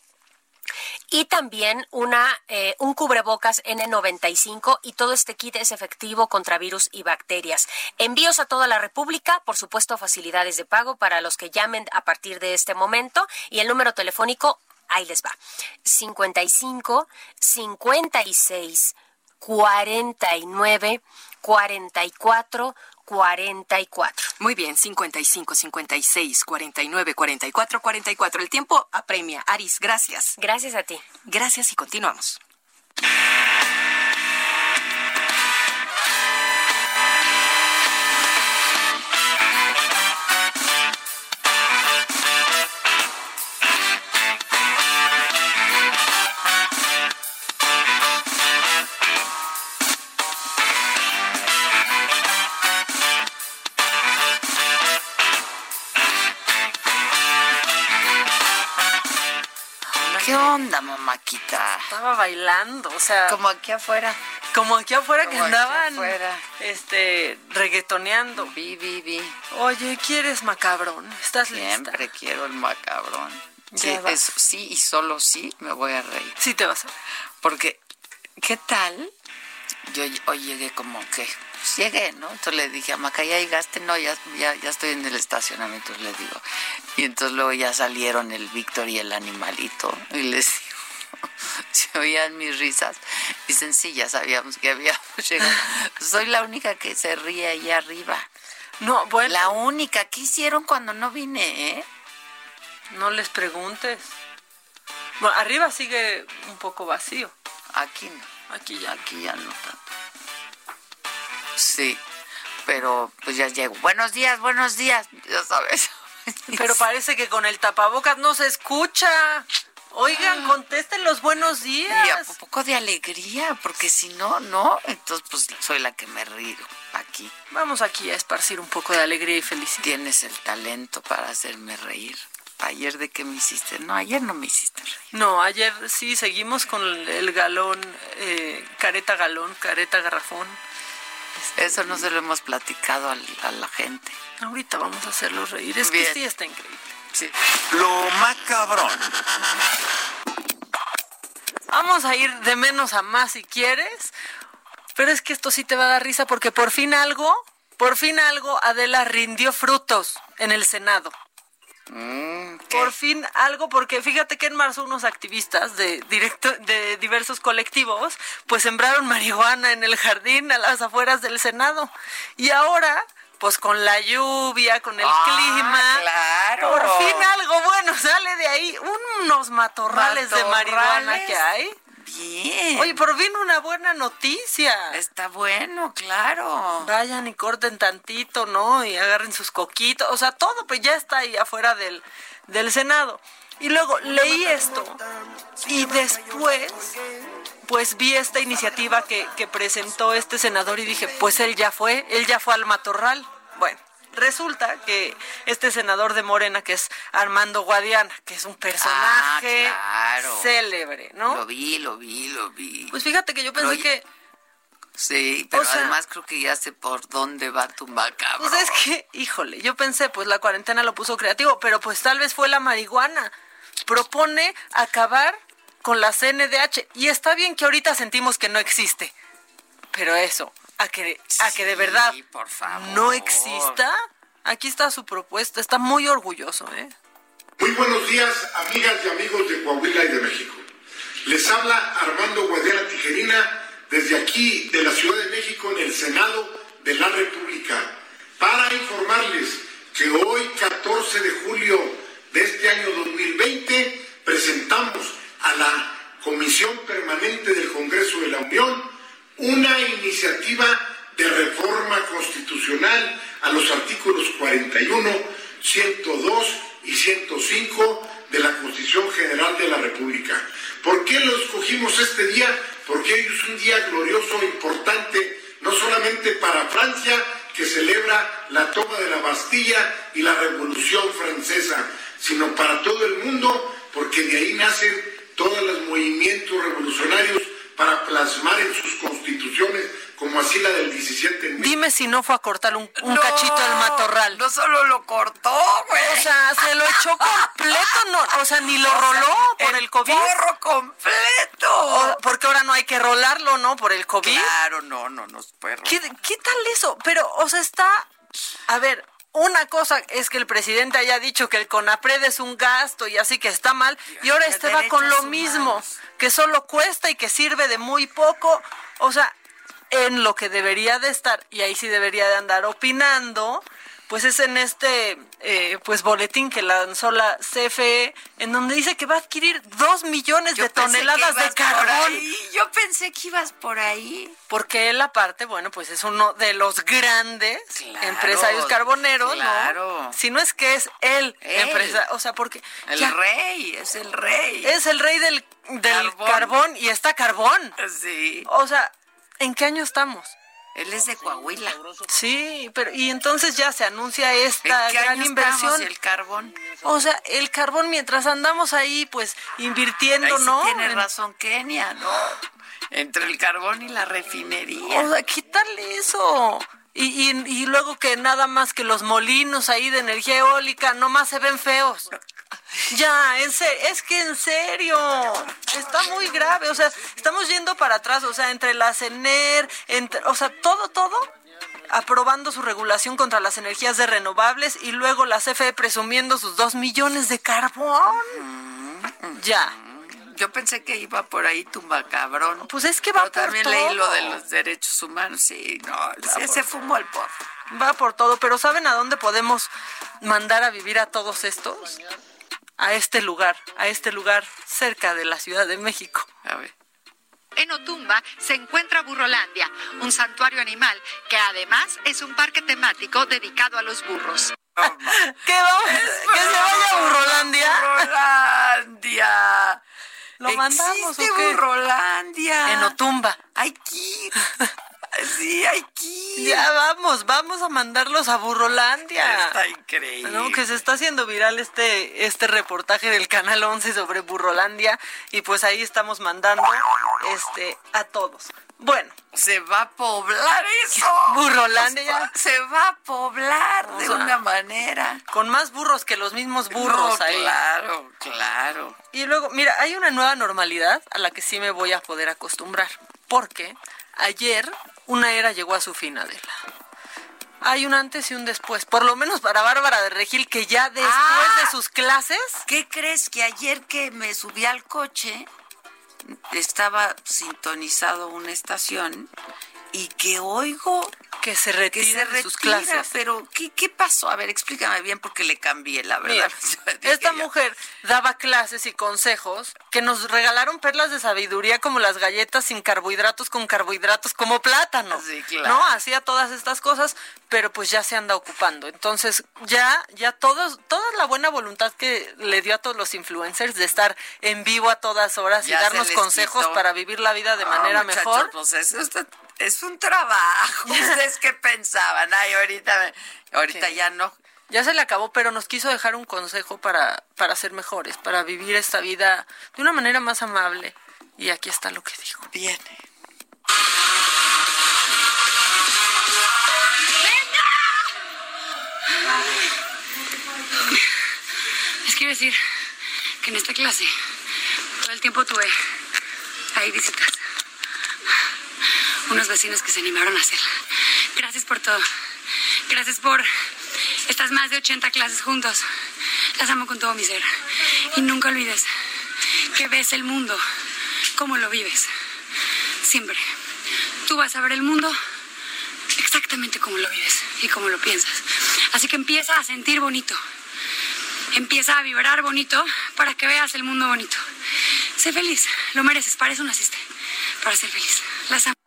y también una, eh, un cubrebocas N95 y todo este kit es efectivo contra virus y bacterias. Envíos a toda la República, por supuesto facilidades de pago para los que llamen a partir de este momento y el número telefónico, ahí les va, 55 56 49 44 44. Muy bien, 55, 56, 49, 44, 44. El tiempo apremia. Aris, gracias. Gracias a ti. Gracias y continuamos. Onda, mamáquita? Estaba bailando, o sea. Como aquí afuera. Como aquí afuera que andaban. Este, reggaetoneando. Vi, vi, vi. Oye, ¿quieres macabrón? ¿Estás Siempre Siempre quiero el macabrón. Sí, sí y solo sí me voy a reír. Sí te vas a Porque, ¿qué tal? Yo hoy llegué como que pues, llegué, ¿no? Entonces le dije a Maca, ¿ya llegaste? No, ya, ya, ya estoy en el estacionamiento, le digo. Y entonces luego ya salieron el Víctor y el animalito. Y les digo, se oían mis risas. Dicen, sí, ya sabíamos que habíamos llegado. Soy la única que se ríe ahí arriba. No, bueno. La única. ¿Qué hicieron cuando no vine, eh? No les preguntes. Bueno, arriba sigue un poco vacío. Aquí no. Aquí ya. Aquí ya no tanto. Sí, pero pues ya llego. Buenos días, buenos días, ya sabes. Pero parece que con el tapabocas no se escucha. Oigan, ah. contesten los buenos días. Y un poco de alegría, porque si no, no, entonces pues soy la que me río aquí. Vamos aquí a esparcir un poco de alegría y felicidad. Tienes el talento para hacerme reír. Ayer de qué me hiciste. No, ayer no me hiciste reír. No, ayer sí seguimos con el galón, eh, careta galón, careta garrafón. Eso no se lo hemos platicado a, la gente. Ahorita vamos a hacerlo reír. Es que sí está increíble. Sí. Lo macabrón. Vamos a ir de menos a más si quieres. Pero es que esto sí te va a dar risa porque por fin algo, por fin algo, Adela rindió frutos en el Senado. Mm, Por fin algo, porque fíjate que en marzo unos activistas de, directo, de diversos colectivos pues sembraron marihuana en el jardín a las afueras del Senado. Y ahora pues con la lluvia, con el ah, clima. Claro. Por fin algo bueno sale de ahí. Unos matorrales, de marihuana que hay. Bien. Oye, pero viene una buena noticia. Está bueno, claro. Vayan y corten tantito, ¿no? Y agarren sus coquitos. O sea, todo pues ya está ahí afuera del, del Senado. Y luego leí esto y después pues vi esta iniciativa que, que presentó este senador y dije, pues él ya fue, él ya fue al matorral. Bueno, Resulta que este senador de Morena, que es Armando Guadiana, que es un personaje ah, célebre, ¿no? Lo vi, lo vi, lo vi. Pues fíjate que yo pensé que... Sí, pero además creo que ya sé por dónde va tu macabro. Pues es que, híjole, yo pensé, pues la cuarentena lo puso creativo, pero pues tal vez fue la marihuana. Propone acabar con la CNDH. Y está bien que ahorita sentimos que no existe. Pero eso, a que, a que de verdad no exista. Aquí está su propuesta, está muy orgulloso, ¿eh? Muy buenos días, amigas y amigos de Coahuila y de México. Les habla Armando Guadiana Tijerina desde aquí de la Ciudad de México en el Senado de la República para informarles que hoy 14 de julio de este año 2020 presentamos a la Comisión Permanente del Congreso de la Unión una iniciativa de reforma constitucional a los artículos 41, 102 y 105 de la Constitución General de la República. ¿Por qué lo escogimos este día? porque hoy es un día glorioso, importante, no solamente para Francia, que celebra la toma de la Bastilla y la Revolución Francesa, sino para todo el mundo, porque de ahí nacen todos los movimientos revolucionarios para plasmar en sus constituciones como así la del 17 Dime si no fue a cortar un, cachito del matorral. No solo lo cortó, güey. O sea, se lo echó completo, no, o sea, ni lo roló por el, COVID. Porro completo. porque ahora no hay que rolarlo, ¿no? Por el COVID. Claro, no, no, no puede ¿Qué, ¿Qué tal eso? Pero, o sea, está. A ver, una cosa es que el presidente haya dicho que el CONAPRED es un gasto y así que está mal, y ahora este va con lo mismo, que solo cuesta y que sirve de muy poco. O sea, en lo que debería de estar, y ahí sí debería de andar opinando, pues es en este eh, pues boletín que lanzó la CFE, en donde dice que va a adquirir dos millones de toneladas de carbón. Yo pensé que ibas por ahí. Porque él aparte, bueno, pues es uno de los grandes empresarios carboneros, ¿no? Si no es que es el empresario, o sea, porque... El rey, es el rey. Es el rey del, del carbón y está carbón. Sí. O sea, ¿en qué año estamos? Él es de Coahuila. Sí, pero y entonces ya se anuncia esta gran inversión. el carbón. O sea, el carbón mientras andamos ahí, pues invirtiendo, ¿no? Tiene razón Kenia, ¿no? Entre el carbón y la refinería. O sea, quítale eso. Y, y, y luego que nada más que los molinos ahí de energía eólica nomás se ven feos. Ya, es, es que en serio, está muy grave, o sea, estamos yendo para atrás, o sea, entre la CENER, entre, o sea, todo, todo, aprobando su regulación contra las energías de renovables y luego la CFE presumiendo sus dos millones de carbón. Ya. Yo pensé que iba por ahí tu macabrón. Pues es que va por también leí lo de los derechos humanos. Sí, no, sí, se fumó el porro. Va por todo, pero ¿saben a dónde podemos mandar a vivir a todos estos? a este lugar, a este lugar cerca de la Ciudad de México. A ver. En Otumba se encuentra Burrolandia, un santuario animal que además es un parque temático dedicado a los burros. ¿Qué vamos? ¿Que se vaya a Burrolandia? Burrolandia. ¿Lo mandamos o qué? Burrolandia. En Otumba. Hay que ir. Sí, hay que Ya vamos, vamos a mandarlos a Burrolandia. Está increíble. No, que se está haciendo viral este, este reportaje del Canal 11 sobre Burrolandia y pues ahí estamos mandando este a todos. Bueno. Se va a poblar eso. Burrolandia. Se va a poblar de una manera. Con más burros que los mismos burros ahí. Claro, claro. Y luego, mira, hay una nueva normalidad a la que sí me voy a poder acostumbrar. Porque ayer una era llegó a su fin, Adela. Hay un antes y un después, por lo menos para Bárbara de Regil, que ya después de sus clases... ¿Qué crees que ayer que me subí al coche estaba sintonizado una estación y que oigo que se retira, de sus clases. Pero, ¿qué, ¿qué pasó? A ver, explícame bien porque le cambié, la verdad. esta mujer daba clases y consejos que nos regalaron perlas de sabiduría como las galletas sin carbohidratos, con carbohidratos como plátano. Sí, claro. ¿No? Hacía todas estas cosas, pero pues ya se anda ocupando. Entonces, ya, ya todos, toda la buena voluntad que le dio a todos los influencers de estar en vivo a todas horas y darnos consejos para vivir la vida de manera mejor. Pues eso es un trabajo. ¿Ustedes qué pensaban? Ay, ahorita, ahorita ya no. Ya se le acabó, pero nos quiso dejar un consejo para, para ser mejores, para vivir esta vida de una manera más amable. Y aquí está lo que dijo. Viene. Les quiero decir que en esta clase todo el tiempo tuve ahí visitas unos vecinos que se animaron a hacerla. Gracias por todo. Gracias por estas más de 80 clases juntos. Las amo con todo mi ser. Y nunca olvides que ves el mundo como lo vives. Siempre. Tú vas a ver el mundo exactamente como lo vives y como lo piensas. Así que empieza a sentir bonito. Empieza a vibrar bonito para que veas el mundo bonito. Sé feliz, lo mereces, para eso naciste, para ser feliz. Las amo.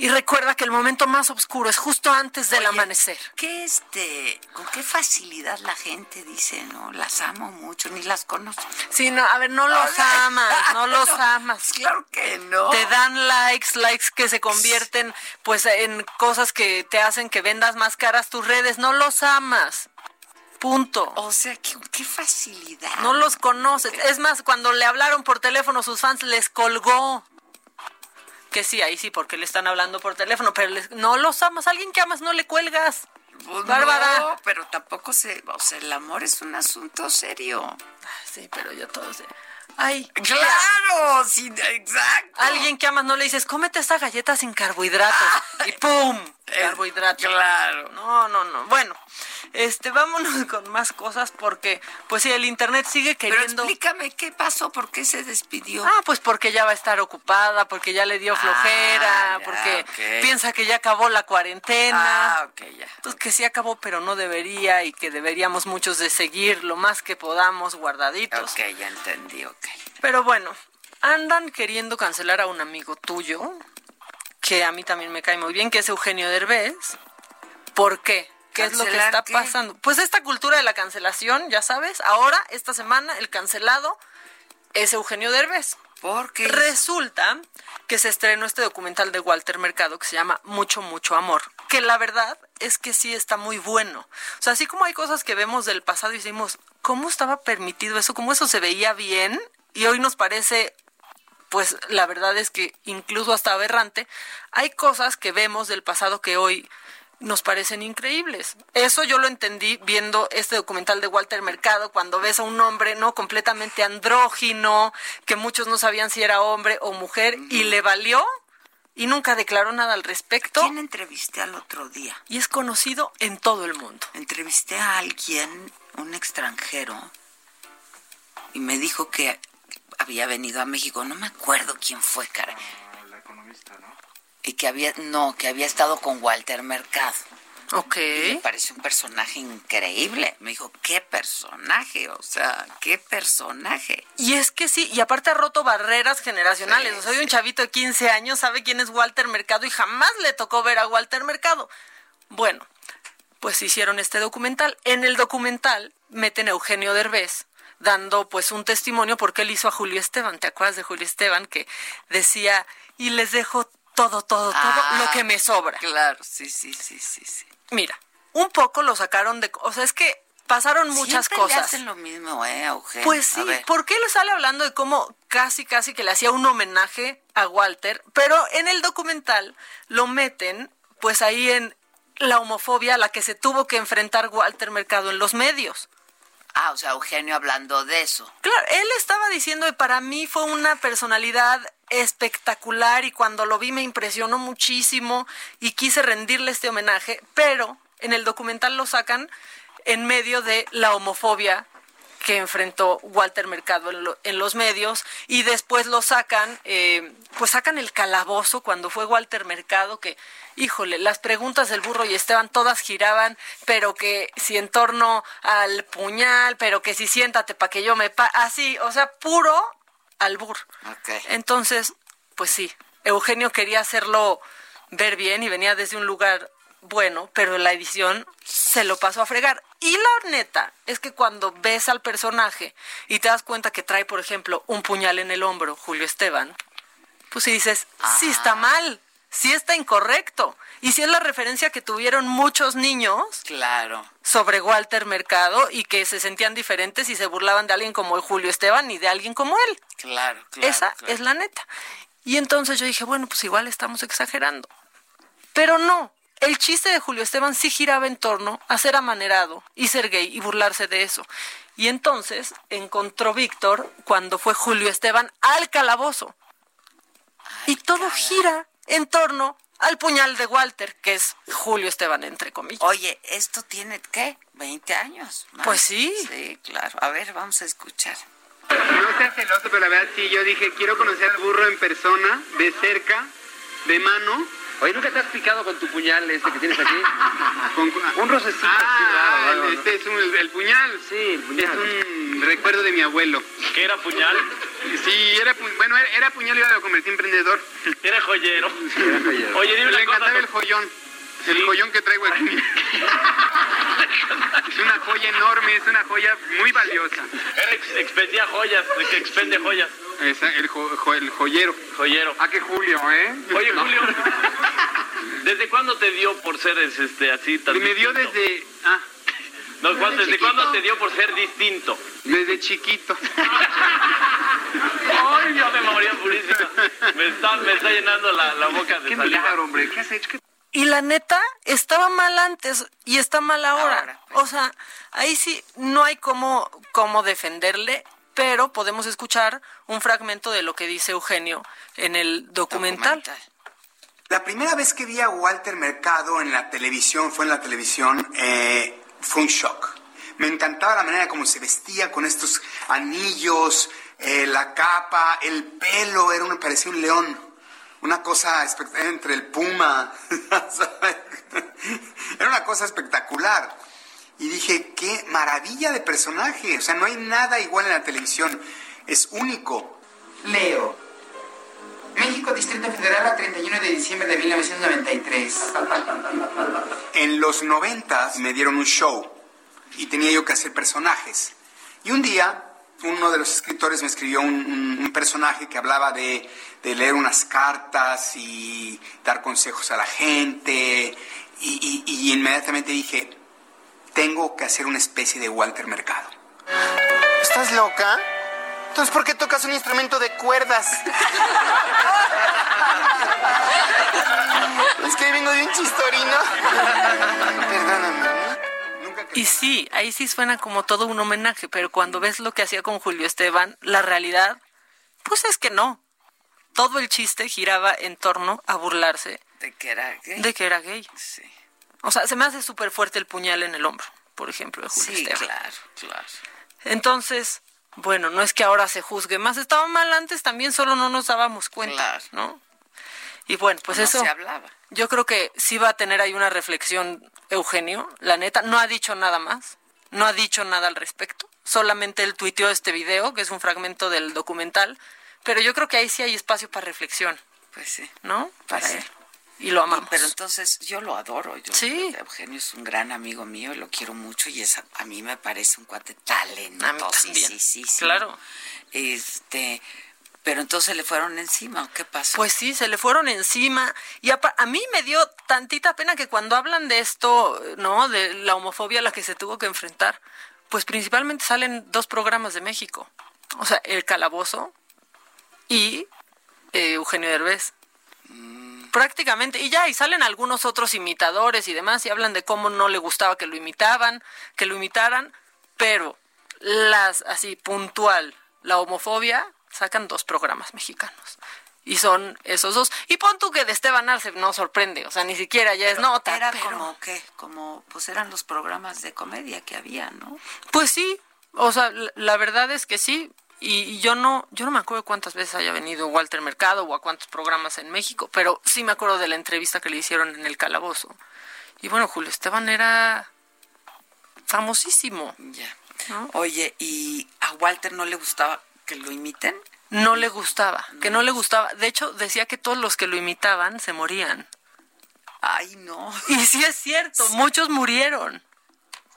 Y recuerda que el momento más oscuro es justo antes del amanecer. ¿Qué este, con qué facilidad la gente dice, no, las amo mucho, ni las conozco? Sí, no, a ver, no los amas, no los amas. Claro que no. Te dan likes, likes que se convierten pues en cosas que te hacen que vendas más caras tus redes, no los amas. Punto. O sea, qué, qué facilidad. No los conoces. Es más, cuando le hablaron por teléfono sus fans, les colgó. Que sí, ahí sí, porque le están hablando por teléfono, pero les- no los amas. Alguien que amas no le cuelgas. Pues Bárbara. No, pero tampoco se, o sea, el amor es un asunto serio. Sí, pero yo todo sé. Ay, claro, sí, exacto. Alguien que amas no le dices, cómete esta galleta sin carbohidratos. y ¡pum! Carbohidratos. Claro. No, no, no. Bueno, este, vámonos con más cosas porque, pues sí, el internet sigue Pero queriendo. explícame qué pasó, por qué se despidió. Ah, pues porque ya va a estar ocupada, porque ya le dio flojera, Ah, ya, porque piensa que ya acabó la cuarentena. Ah, ok, ya. Pues que sí acabó, pero no debería y que deberíamos muchos de seguir lo más que podamos guardaditos. Ok, ya entendí, ok. Pero bueno, andan queriendo cancelar a un amigo tuyo, que a mí también me cae muy bien, que es Eugenio Derbez. ¿Por qué? ¿Qué es lo que ¿Cancelar está qué? pasando? Pues esta cultura de la cancelación, ya sabes, ahora, esta semana, el cancelado es Eugenio Derbez. Porque Resulta que se estrenó este documental de Walter Mercado que se llama Mucho, mucho amor. Que la verdad es que sí está muy bueno. O sea, así como hay cosas que vemos del pasado y decimos, ¿cómo estaba permitido eso? ¿Cómo eso se veía bien? Y hoy nos parece, pues la verdad es que incluso hasta aberrante. Hay cosas que vemos del pasado que hoy nos parecen increíbles. Eso yo lo entendí viendo este documental de Walter Mercado, cuando ves a un hombre no completamente andrógino, que muchos no sabían si era hombre o mujer, y le valió y nunca declaró nada al respecto. ¿Quién entrevisté al otro día? Y es conocido en todo el mundo. Entrevisté a alguien, un extranjero, y me dijo que había venido a México. No me acuerdo quién fue, cara. La economista, ¿no? Y que había, no, que había estado con Walter Mercado. Ok. Y me pareció un personaje increíble. Me dijo, ¿qué personaje? O sea, ¿qué personaje? Y es que sí, y aparte ha roto barreras generacionales. Sí, o sea, hoy un chavito de 15 años sabe quién es Walter Mercado y jamás le tocó ver a Walter Mercado. Bueno, pues hicieron este documental. En el documental meten a Eugenio Derbez dando pues un testimonio porque él hizo a Julio Esteban. ¿Te acuerdas de Julio Esteban que decía, y les dejo todo, todo, todo Ah, lo que me sobra? Claro, sí, sí, sí, sí, sí. Mira, un poco lo sacaron de... O sea, es que pasaron muchas Siempre le cosas. hacen lo mismo, ¿eh, Eugenio? Pues sí, ver. porque él sale hablando de cómo casi, casi que le hacía un homenaje a Walter, pero en el documental lo meten pues ahí en la homofobia a la que se tuvo que enfrentar Walter Mercado en los medios. Ah, o sea, Eugenio hablando de eso. Claro, él estaba diciendo que para mí fue una personalidad espectacular y cuando lo vi me impresionó muchísimo y quise rendirle este homenaje, pero en el documental lo sacan en medio de la homofobia que enfrentó Walter Mercado en, lo- en los medios y después lo sacan, eh, pues sacan el calabozo cuando fue Walter Mercado que, híjole, las preguntas del burro y Esteban todas giraban, pero que si en torno al puñal, pero que si siéntate para que yo me... Pa así, o sea, puro albur. Entonces, pues sí, Eugenio quería hacerlo ver bien y venía desde un lugar bueno, pero la edición se lo pasó a fregar. Y la neta es que cuando ves al personaje y te das cuenta que trae, por ejemplo, un puñal en el hombro, Julio Esteban, pues si dices, sí está mal, sí está incorrecto. Y si es la referencia que tuvieron muchos niños Claro. sobre Walter Mercado y que se sentían diferentes y se burlaban de alguien como Julio Esteban y de alguien como él. Claro, claro. Esa claro. es la neta. Y entonces yo dije, bueno, pues igual estamos exagerando. Pero no, el chiste de Julio Esteban sí giraba en torno a ser amanerado y ser gay y burlarse de eso. Y entonces encontró Víctor cuando fue Julio Esteban al calabozo. y todo gira en torno al puñal de Walter, que es Julio Esteban, entre comillas. Oye, esto tiene, ¿qué? ¿20 años? más? Pues sí. Sí, claro. A ver, vamos a escuchar. No seas celoso, pero la verdad sí, yo dije, quiero conocer al burro en persona, de cerca, de mano. Oye, ¿nunca te has picado con tu puñal este que tienes aquí? Con- Un rocecito Ah, así raro, ¿no? este es un- el, puñal. Sí, el puñal. Es un recuerdo de mi abuelo. ¿Qué era puñal? Sí, era, pu- bueno, era, era puñal y iba a convertir en emprendedor. Era joyero. Era joyero. Oye, dime Le encantaba el joyón. El joyón que traigo aquí. es una joya enorme, es una joya muy valiosa. Él ex- expendía joyas, el que expende joyas. Esa, el, jo- jo- el joyero. Joyero. Ah, que Julio, ¿eh? Oye, No. Julio, ¿desde cuándo te dio por ser este, así tan Me dio distinto? desde... Ah, No, ¿cuándo- desde ¿Desde cuándo te dio por ser distinto? desde chiquito. Ay, ya me moría purísima. Me está, me está llenando la, la boca de Qué saliva. milagro, hombre. ¿Qué has hecho? ¿Qué- Y la neta, estaba mal antes y está mal ahora. Ahora, pues. O sea, ahí sí no hay cómo, cómo defenderle, pero podemos escuchar un fragmento de lo que dice Eugenio en el documental. La primera vez que vi a Walter Mercado en la televisión, fue en la televisión, eh, fue un shock. Me encantaba la manera como se vestía con estos anillos, eh, la capa, el pelo, era un, parecía un león. Una cosa espect- entre el puma. era una cosa espectacular. Y dije, qué maravilla de personaje. O sea, no hay nada igual en la televisión. Es único. Leo. México, Distrito Federal, a 31 de diciembre de 1993. En los noventas me dieron un show y tenía yo que hacer personajes. Y un día uno de los escritores me escribió un, un- un personaje que hablaba de, de leer unas cartas y dar consejos a la gente. Y, y- y inmediatamente dije, tengo que hacer una especie de Walter Mercado. ¿Estás loca? Entonces, ¿por qué tocas un instrumento de cuerdas? es que vengo de un chistorino. Perdóname. Y sí, ahí sí suena como todo un homenaje, pero cuando ves lo que hacía con Julio Esteban, la realidad, pues es que no. Todo el chiste giraba en torno a burlarse De que era gay. de que era gay. Sí. O sea, se me hace súper fuerte el puñal en el hombro, por ejemplo, de Julio Sí, Esteban. claro, claro. Entonces, bueno, no es que ahora se juzgue más, estaba mal antes también, solo no nos dábamos cuenta, Claro. ¿no? Y bueno, pues No eso. se hablaba. Yo creo que sí va a tener ahí una reflexión Eugenio, la neta, no ha dicho nada más, no ha dicho nada al respecto, solamente él tuiteó este video, que es un fragmento del documental, pero yo creo que ahí sí hay espacio para reflexión, Pues sí. ¿no? Para Pues sí. Y lo amamos. Pero entonces yo lo adoro. Yo, Sí. Eugenio es un gran amigo mío, lo quiero mucho y es, a, mí me parece un cuate talentoso. Sí, sí, sí. Claro. Este, pero entonces le fueron encima, ¿o qué pasó? Pues sí, se le fueron encima. Y a, a mí me dio tantita pena que cuando hablan de esto, ¿no? De la homofobia a la que se tuvo que enfrentar, pues principalmente salen dos programas de México. O sea, El Calabozo y eh, Eugenio Derbez. Prácticamente, y ya, y salen algunos otros imitadores y demás, y hablan de cómo no le gustaba que lo imitaban, que lo imitaran, pero las, así, puntual, la homofobia, sacan dos programas mexicanos. Y son esos dos. Y pon tú que de Esteban Arce no sorprende, o sea, ni siquiera ya es nota. Era pero- como que, como, pues eran los programas de comedia que había, ¿no? Pues sí, o sea, la verdad es que sí. Y, yo no, yo no me acuerdo cuántas veces haya venido Walter Mercado o a cuántos programas en México, pero sí me acuerdo de la entrevista que le hicieron en el calabozo. Y bueno, Julio Esteban era famosísimo. Ya. Oye, ¿y a Walter no le gustaba que lo imiten? No le gustaba, que no le gustaba. De hecho, decía que todos los que lo imitaban se morían. Ay, no. Y sí es cierto, muchos murieron.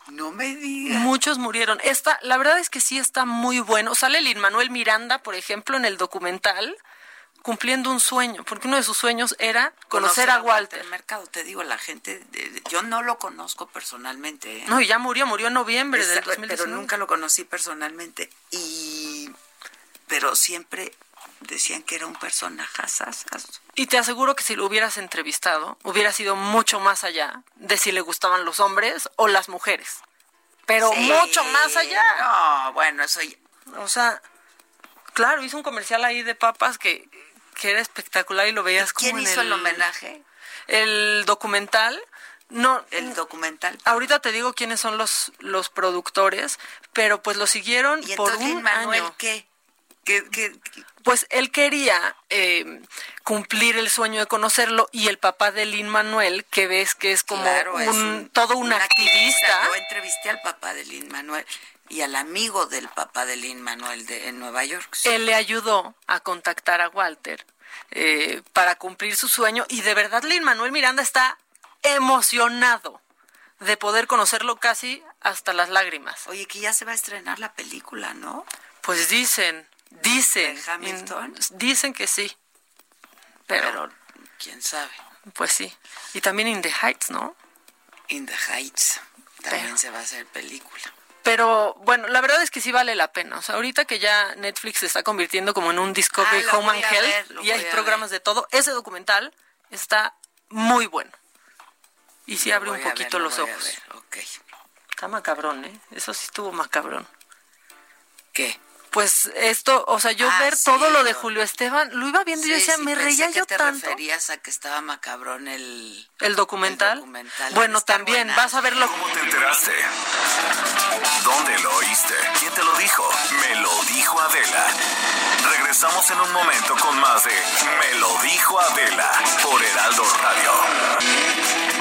No me digas. Muchos murieron. Esta, la verdad es que sí está muy bueno. Sale Lin Manuel Miranda, por ejemplo, en el documental, cumpliendo un sueño, porque uno de sus sueños era conocer, a Walter. Mercado, te digo, la gente, yo no lo conozco personalmente. ¿eh? No, y ya murió, murió en noviembre del Esa- 2019. Pero nunca lo conocí personalmente. Y. Pero siempre decían que era un personaje. Y te aseguro que si lo hubieras entrevistado, hubiera sido mucho más allá de si le gustaban los hombres o las mujeres. Pero Sí. mucho más allá. No, bueno, eso ya- O sea, claro, hizo un comercial ahí de papas que, que era espectacular y lo veías como ¿Quién en hizo el homenaje? El documental. No, El documental. ahorita te digo quiénes son los, los productores, pero pues lo siguieron ¿Y por entonces un Manuel año. qué? ¿Qué, qué- qué? Pues él quería eh, cumplir el sueño de conocerlo y el papá de Lin Manuel, que ves que es como Claro, un, es un- todo un, un activista. Yo entrevisté al papá de Lin Manuel. y al amigo del papá de Lin Manuel de, en Nueva York. Él le ayudó a contactar a Walter eh, para cumplir su sueño y de verdad Lin Manuel Miranda está emocionado de poder conocerlo casi hasta las lágrimas. Oye, que ya se va a estrenar la película, ¿no? Pues dicen, dicen. ¿De Hamilton? Dicen que sí. Pero, Pero, quién sabe. pues sí. Y también In the Heights, ¿no? In the Heights también Pero- se va a hacer película. Pero bueno, la verdad es que sí vale la pena. O sea, ahorita que ya Netflix se está convirtiendo como en un Discovery Ah, Home and Health ver, y hay programas de todo, ese documental está muy bueno. Y sí Lo abre un ver, poquito lo los ojos. ver, ok. Está macabrón, ¿eh? Eso sí estuvo macabrón. ¿Qué? Pues esto, o sea, yo Ah, ver sí, todo lo de Julio Esteban, lo iba viendo y yo decía, sí, me reía que yo te tanto. referías a que estaba macabrón el... ¿El documental? El documental. Bueno, Está también, vas a verlo. ¿Cómo te enteraste? ¿Dónde lo oíste? ¿Quién te lo dijo? Me lo dijo Adela. Regresamos en un momento con más de Me lo dijo Adela por Heraldo Radio.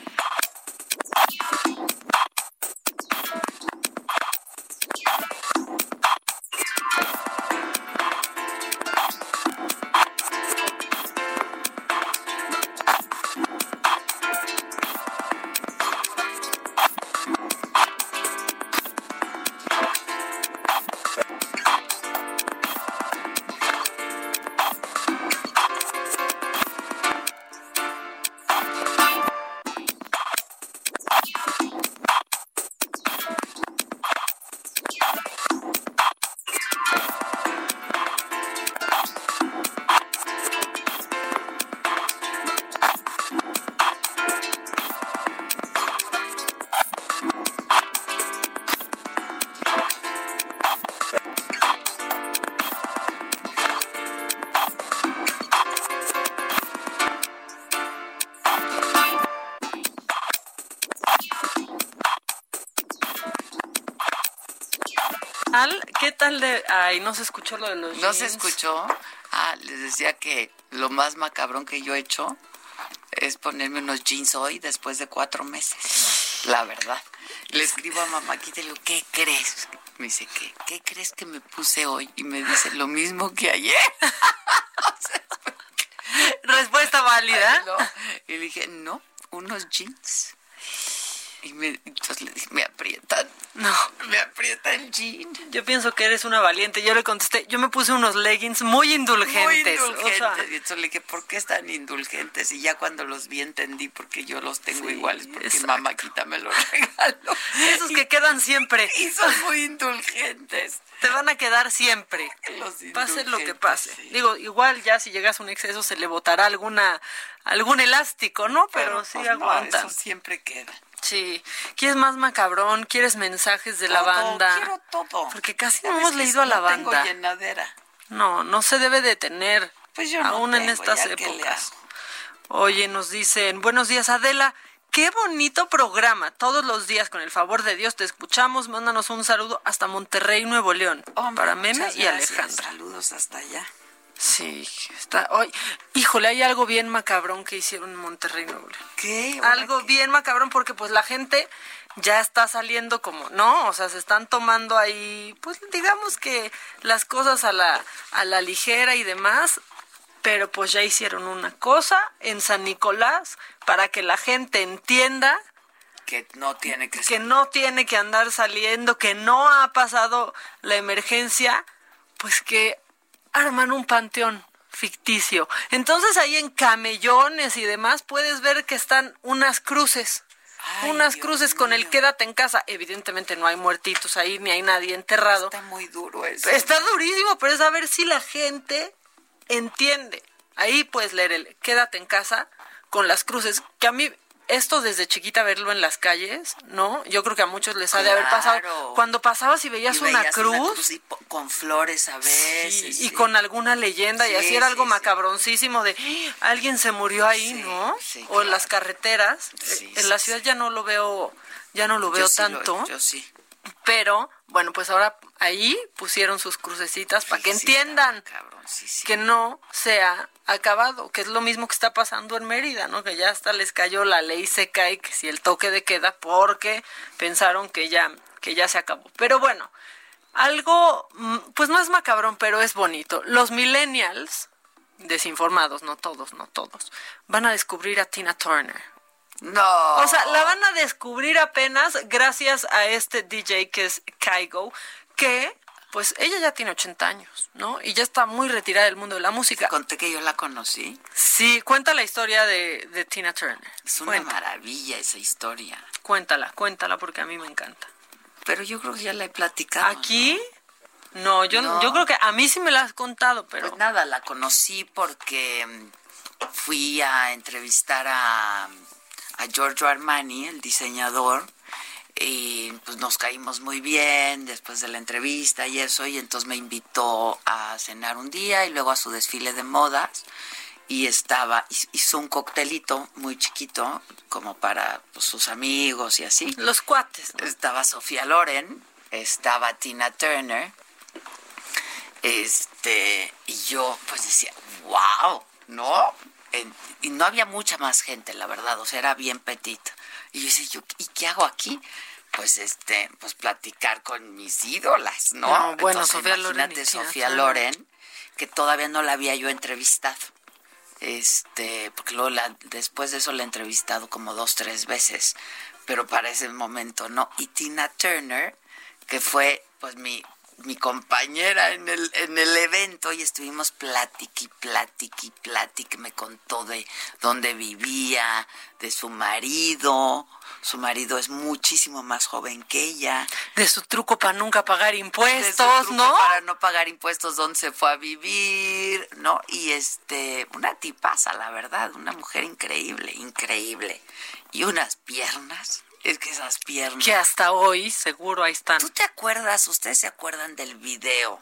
Ay, no se escuchó lo de los ¿No se escuchó? Ah, les decía que lo más macabrón que yo he hecho es ponerme unos jeans hoy después de cuatro meses. La verdad. Le escribo a mamá aquí y le digo, ¿qué crees? Me dice, ¿qué? ¿Qué crees que me puse hoy? Y me dice, lo mismo que ayer. Respuesta válida. No. Y le dije, no, unos jeans. Y me, entonces le dije, me aprietan. No. Me aprieta el jean. Yo pienso que eres una valiente. Yo le contesté, yo me puse unos leggings muy indulgentes. Muy o sea, indulgentes. Y entonces le dije, ¿por qué están indulgentes? Y ya cuando los vi entendí porque yo los tengo iguales, porque exacto. mamáquita me los regaló. esos que quedan siempre. Y son muy indulgentes. Te van a quedar siempre. Los Pase lo que pase. sí. Digo, igual ya si llegas a un exceso se le botará alguna algún elástico, ¿no? Pero, sí pues, no, eso siempre queda. Sí. ¿Quieres más macabrón? ¿Quieres mensajes de la banda? Quiero todo. Porque casi no ¿Sabes hemos leído a la no tengo banda. llenadera. No, no se debe de tener. Pues yo no aún en tengo, estas que le épocas. Oye, nos dicen, buenos días Adela, qué bonito programa. Todos los días, con el favor de Dios, te escuchamos. Mándanos un saludo hasta Monterrey, Nuevo León. Hombre, para Meme y. Alejandra. Saludos hasta allá. Sí, está. Hoy, híjole, hay algo bien macabrón que hicieron en Monterrey, León. ¿Qué? Algo bien macabrón porque pues la gente ya está saliendo como, ¿no? O sea, se están tomando ahí, pues digamos que las cosas a la, a la ligera y demás, pero pues ya hicieron una cosa en San Nicolás para que la gente entienda Que no tiene que que no tiene que andar saliendo, que no ha pasado la emergencia, pues que arman un panteón ficticio. Entonces ahí en camellones y demás puedes ver que están unas cruces. unas cruces con el quédate en casa. Evidentemente no hay muertitos ahí, ni hay nadie enterrado. Está muy duro eso. Está durísimo, pero es a ver si la gente entiende. Ahí puedes leer el quédate en casa con las cruces, que a mí esto desde chiquita verlo en las calles, ¿no? Yo creo que a muchos les ha de haber pasado. Claro. Cuando pasabas y veías, Y una, cruz, y con flores a veces. sí, y sí. con alguna leyenda, y Sí, así era algo macabroncísimo de "Ah, alguien se murió ahí, ¿no? sí, o en las carreteras. Sí, en la ciudad ya no lo veo, ya no lo Yo veo lo- tanto. yo sí. Pero, bueno, pues ahora ahí pusieron sus crucecitas para que Sí, sí, está entiendan. que no se ha acabado, que es lo mismo que está pasando en Mérida, ¿no? Que ya hasta les cayó la ley seca y que si el toque de queda porque pensaron que ya que ya se acabó. Pero bueno, algo mm, pues no es macabrón, pero es bonito. Los millennials desinformados, no todos, no todos, van a descubrir a Tina Turner. No. O sea, la van a descubrir apenas gracias a este DJ que es Kaigo, que pues ella ya tiene 80 años, ¿no? Y ya está muy retirada del mundo de la música. Conté que yo la conocí. Sí, cuenta la historia de, Tina Turner. Es una maravilla esa historia. Cuéntala, cuéntala porque a mí me encanta. Pero yo creo que ya la he platicado. ¿Aquí? No, yo, yo creo que a mí sí me la has contado, pero... Pues nada, la conocí porque mm, fui a entrevistar a, a Giorgio Armani, el diseñador, y pues nos caímos muy bien después de la entrevista y eso, y entonces me invitó a cenar un día y luego a su desfile de modas y estaba, hizo un coctelito muy chiquito como para pues, sus amigos y así. Los cuates. Estaba Sofía Loren, estaba Tina Turner, este, y yo pues decía, wow, ¿no? Y no había mucha más gente, la verdad, o sea, era bien petita. Y yo decía, yo, ¿y qué hago aquí? Pues este, pues platicar con mis ídolas, ¿no? bueno, Sofía Loren. Sofía Loren, que todavía no la había yo entrevistado. Este, porque luego la, después de eso la he entrevistado como dos, tres veces, pero para ese momento no. Y Tina Turner, que fue pues mi mi compañera en el, en el evento y estuvimos platiqui, platiqui, platiqui, me contó de dónde vivía, de su marido, su marido es muchísimo más joven que ella. De su truco para nunca pagar impuestos, ¿no? Para no pagar impuestos, dónde se fue a vivir, ¿no? Y este, una tipaza, la verdad, una mujer increíble, increíble. Y unas piernas es que esas piernas. Que hasta hoy seguro ahí están. ¿Tú te acuerdas, ustedes se acuerdan del video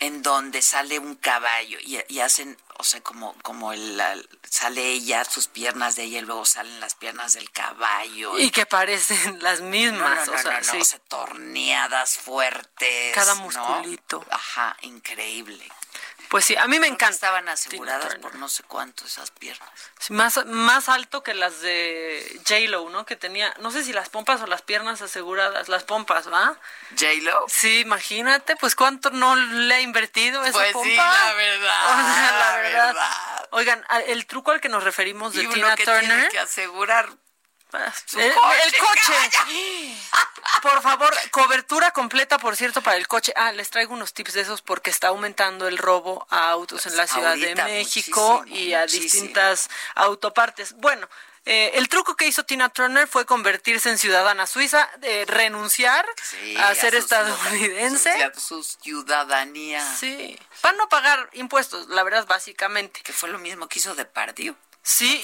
en donde sale un caballo y, hacen, o sea, como, como el, sale ella, sus piernas de ella y luego salen las piernas del caballo. Y que parecen las mismas, o sea, sí. torneadas fuertes. Cada musculito. Ajá, increíble. Pues sí, a mí me encanta. Estaban aseguradas por no sé cuánto esas piernas. más, más alto que las de J-Lo, ¿no? Que tenía, no sé si las pompas o las piernas aseguradas, las pompas, ¿va? ¿J-Lo? Sí, imagínate, pues cuánto no le ha invertido esa pues pompa. sí, la verdad. la, verdad. Oigan, el truco al que nos referimos de Tina Turner. Tiene que asegurar el, coche. Por favor, cobertura completa, por cierto, para el coche. Ah, les traigo unos tips de esos porque está aumentando el robo a autos en la Ciudad de México y a distintas autopartes. Bueno, eh, el truco que hizo Tina Turner fue convertirse en ciudadana suiza, eh, renunciar a ser estadounidense. Su, ciudadanía. Sí, para no pagar impuestos, la verdad, básicamente. Que fue lo mismo que hizo Depardieu. Sí,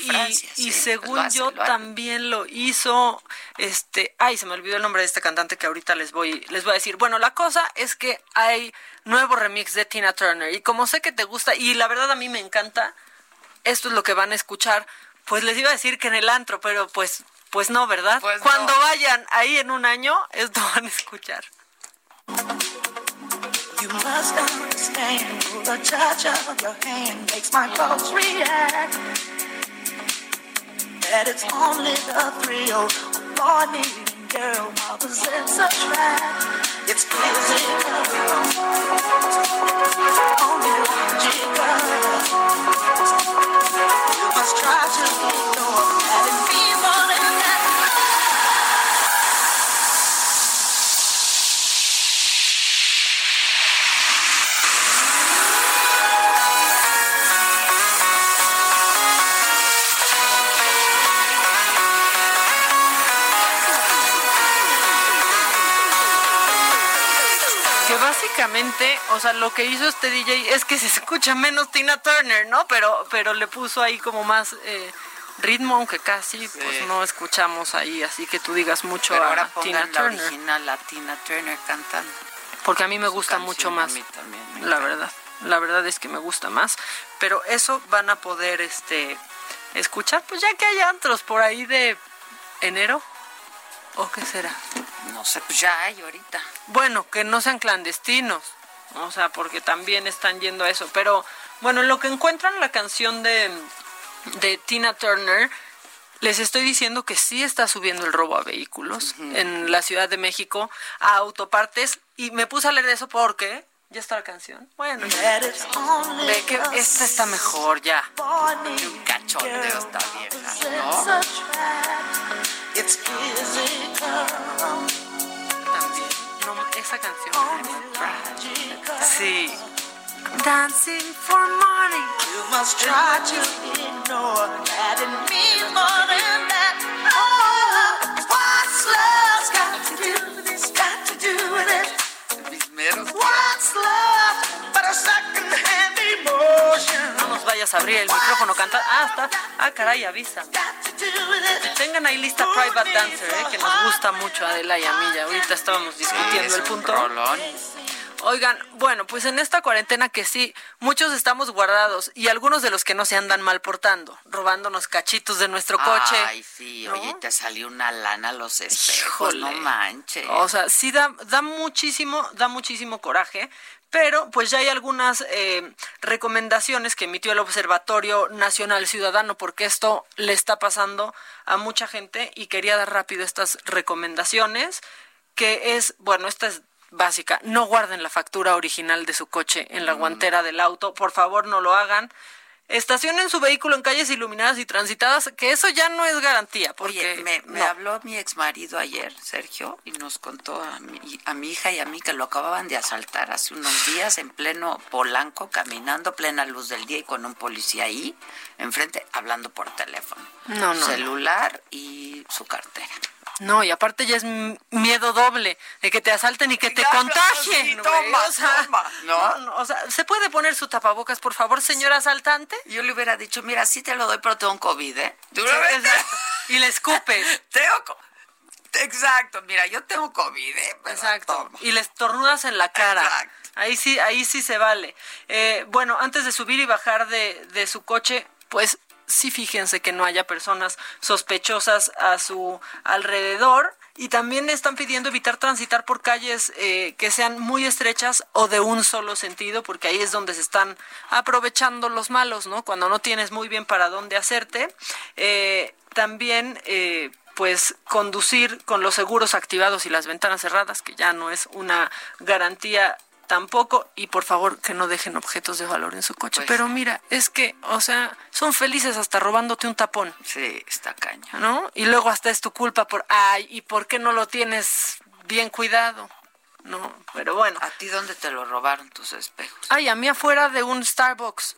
y, según yo también lo hizo, este, ay, se me olvidó el nombre de este cantante que ahorita les voy, les voy a decir. Bueno, la cosa es que hay nuevo remix de Tina Turner y como sé que te gusta y la verdad a mí me encanta, esto es lo que van a escuchar. Pues les iba a decir que en el antro, pero pues, pues no, ¿verdad? Pues Cuando vayan ahí en un año, esto van a escuchar. You must understand the touch of your hand makes my pulse react. That it's only the thrill of boy meeting girl opposites attract. It's physical, only logical. You must try to ignore that básicamente, o sea, lo que hizo este DJ es que se escucha menos Tina Turner, ¿no? Pero, pero le puso ahí como más eh, ritmo, aunque casi pues no escuchamos ahí, así que tú digas mucho pero a ahora Tina la Turner. original, la Tina Turner cantando. Porque a mí me gusta mucho más. A mí también. La verdad, la verdad es que me gusta más. Pero eso van a poder, este, escuchar, pues ya que hay antros por ahí de enero. ¿O qué será? No sé, pues ya hay ahorita. Bueno, que no sean clandestinos. O sea, porque también están yendo a eso. Pero bueno, en lo que encuentran la canción de, de Tina Turner, les estoy diciendo que sí está subiendo el robo a vehículos en la Ciudad de México, a autopartes. Y me puse a leer eso porque ¿Ya está la canción? Bueno, ya. Ve que esta está mejor ya. Un cachondeo esta vieja, ¿no? También. No, esa canción. Sí. Dancing for money. You must try to ignore that it means more than that. Oh, what's love's got to do with this? Got to do with it. What's love vayas a abrir el micrófono cantar. Ah, está. Ah, caray, avisa. Tengan ahí lista Private Dancer, eh, que nos gusta mucho a Adela y a mí. Ya ahorita estábamos discutiendo el punto. Oigan, bueno, pues en esta cuarentena que sí, muchos estamos guardados y algunos de los que no se andan mal portando, robándonos cachitos de nuestro coche. Ay, sí, oye, te salió una lana a los espejos, no manches. O sea, sí da, da muchísimo, da muchísimo coraje, pero pues ya hay algunas eh, recomendaciones que emitió el Observatorio Nacional Ciudadano, porque esto le está pasando a mucha gente y quería dar rápido estas recomendaciones, que es, bueno, esta es básica, no guarden la factura original de su coche en la guantera del auto, por favor no lo hagan. Estacionen su vehículo en calles iluminadas y transitadas, que eso ya no es garantía. Porque Oye, me, me no. habló mi ex marido ayer, Sergio, y nos contó a mi, a mi hija y a mí que lo acababan de asaltar hace unos días en pleno Polanco, caminando plena luz del día y con un policía ahí enfrente hablando por teléfono. No, no, Celular y su cartera. No, y aparte ya es miedo doble de que te asalten y que te contagien. toma, o sea, toma, ¿no? no, O sea, ¿se puede poner su tapabocas, por favor, señor asaltante? Yo le hubiera dicho, mira, sí te lo doy, pero tengo un COVID, ¿eh? Sí, exacto. Y le escupes. tengo co- Exacto, mira, yo tengo COVID, ¿eh? Pero Exacto. toma. Y le estornudas en la cara. Exacto. Ahí sí, ahí sí se vale. Eh, bueno, antes de subir y bajar de, de su coche, pues sí fíjense que no haya personas sospechosas a su alrededor. Y también están pidiendo evitar transitar por calles eh, que sean muy estrechas o de un solo sentido, porque ahí es donde se están aprovechando los malos, ¿no? Cuando no tienes muy bien para dónde hacerte. Eh, también, eh, pues, conducir con los seguros activados y las ventanas cerradas, que ya no es una garantía tampoco y por favor que no dejen objetos de valor en su coche. Pues Pero mira, es que, o sea, son felices hasta robándote un tapón. Sí, está caña. ¿no? Y luego hasta es tu culpa por, ay, ¿y por qué no lo tienes bien cuidado? No, pero bueno. ¿A ti dónde te lo robaron tus espejos? Ay, a mí afuera de un Starbucks,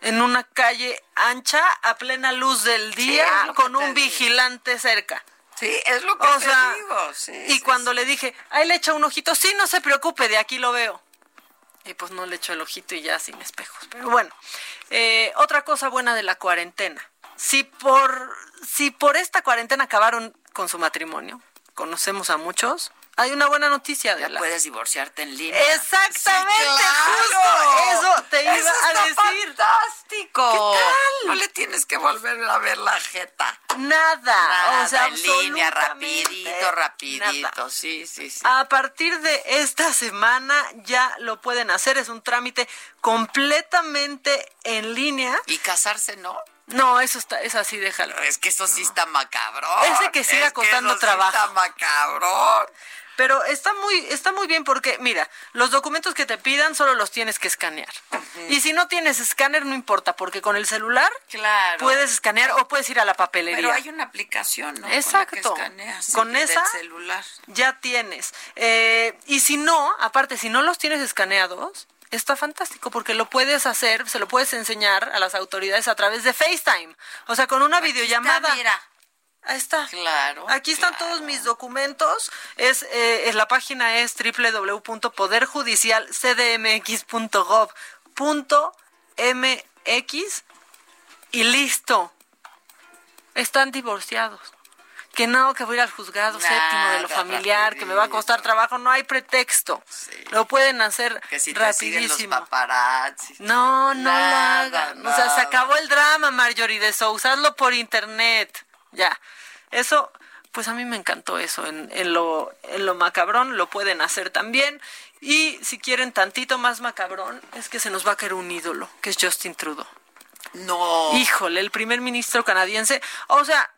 en una calle ancha, a plena luz del día, con un vigilante cerca. Sí, es lo que O te sea, digo. Sí, y sí, cuando le dije, ahí le echa un ojito, sí, no se preocupe, de aquí lo veo. Y pues no le echo el ojito y ya sin espejos. Pero bueno, eh, otra cosa buena de la cuarentena. Si por, si por esta cuarentena acabaron con su matrimonio, conocemos a muchos, hay una buena noticia de la... puedes divorciarte en línea. Exactamente, Sí, claro. justo eso te iba Eso a está decir. fantástico. ¿Qué tal? No le tienes que volver a ver la jeta. Nada, Nada, o sea, en línea, rapidito, rapidito. nada. Sí, sí, sí. A partir de esta semana ya lo pueden hacer, es un trámite completamente en línea. Y casarse, ¿no? No, eso está, es así, déjalo. Es que eso sí está macabrón. Ese que siga Es costando eso sí trabajo. está macabrón. Pero está muy, está muy bien porque, mira, los documentos que te pidan solo los tienes que escanear. Y si no tienes escáner, no importa, porque con el celular Claro. puedes escanear o puedes ir a la papelería. Pero hay una aplicación, ¿no? Exacto. Con, la que escaneas, Con esa celular. ya tienes. Eh, y si no, aparte, si no los tienes escaneados, está fantástico porque lo puedes hacer, se lo puedes enseñar a las autoridades a través de FaceTime. O sea, con una videollamada. mira. Ahí está. Claro. Aquí están todos mis documentos. Es, eh, es- la página es www.poderjudicialcdmx.gov.mx y listo. Están divorciados. Que no, que voy a ir al juzgado séptimo de lo familiar, que me va a costar trabajo. No hay pretexto. Lo pueden hacer Que si te siguen los rapidísimo. paparazzi. No, no Nada, lo hagan. O sea, se acabó el drama, Marjorie de Sousa. Hazlo por internet. Ya. Eso, pues a mí me encantó eso. En, en, lo, en lo macabrón lo pueden hacer también. Y si quieren tantito más macabrón, es que se nos va a caer un ídolo, que es Justin Trudeau. No. Híjole, el primer ministro canadiense. O sea,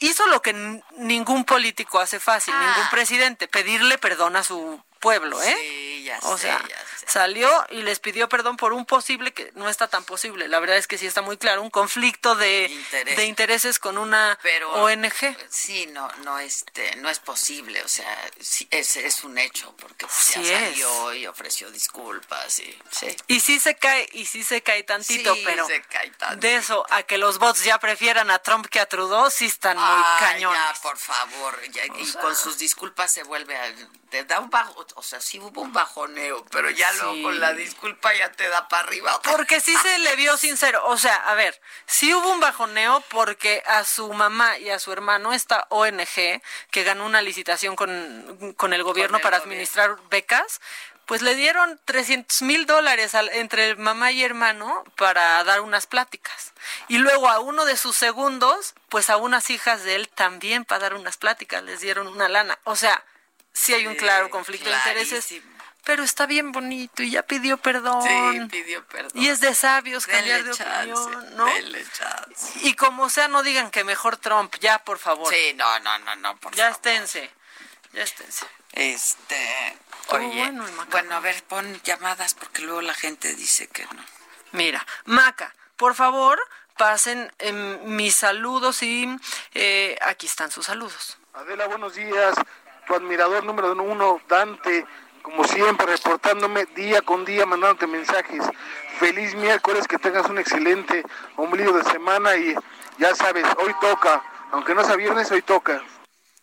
hizo lo que ningún político hace fácil, Ah. ningún presidente, pedirle perdón a su pueblo, ¿eh? Sí, ya o sé, sea, ya sé. Salió y les pidió perdón por un posible que no está tan posible. La verdad es que sí está muy claro, un conflicto de, Interés. de intereses con una Pero ONG. sí, no, no, este, no es posible, o sea, sí, es, es un hecho porque pues, Sí ya es. salió y ofreció disculpas y sí. Y sí se cae, y sí se cae tantito, Sí, pero se cae tantito. de eso a que los bots ya prefieran a Trump que a Trudeau, sí están muy cañones. ya, por favor, ya, y sea. con sus disculpas se vuelve a, te da un bajo, o sea, sí hubo un bajoneo, pero ya luego Sí. con la disculpa ya te da para arriba. Porque sí se le vio sincero. O sea, a ver, sí hubo un bajoneo porque a su mamá y a su hermano, esta ONG, que ganó una licitación con, con el gobierno el para gobierno. administrar becas, pues le dieron 300 mil dólares entre mamá y hermano para dar unas pláticas. Y luego a uno de sus segundos, pues a unas hijas de él también para dar unas pláticas, les dieron una lana. O sea, sí hay un claro conflicto de intereses. Pero está bien bonito y ya pidió perdón. Sí, pidió perdón. Y es de sabios cambiar de chance, opinión, ¿no? chance. Y como sea, no digan que mejor Trump, ya, por favor. Sí, no, no, no, no, por ya favor. esténse, ya esténse. Este, oye, bueno, a ver, pon llamadas porque luego la gente dice que no. Mira, Maca, por favor, pasen em, mis saludos y eh, aquí están sus saludos. Adela, buenos días. Tu admirador número uno, Dante, como siempre, reportándome día con día, mandándote mensajes. Feliz miércoles, que tengas un excelente ombligo de semana y ya sabes, hoy toca. Aunque no sea viernes, hoy toca.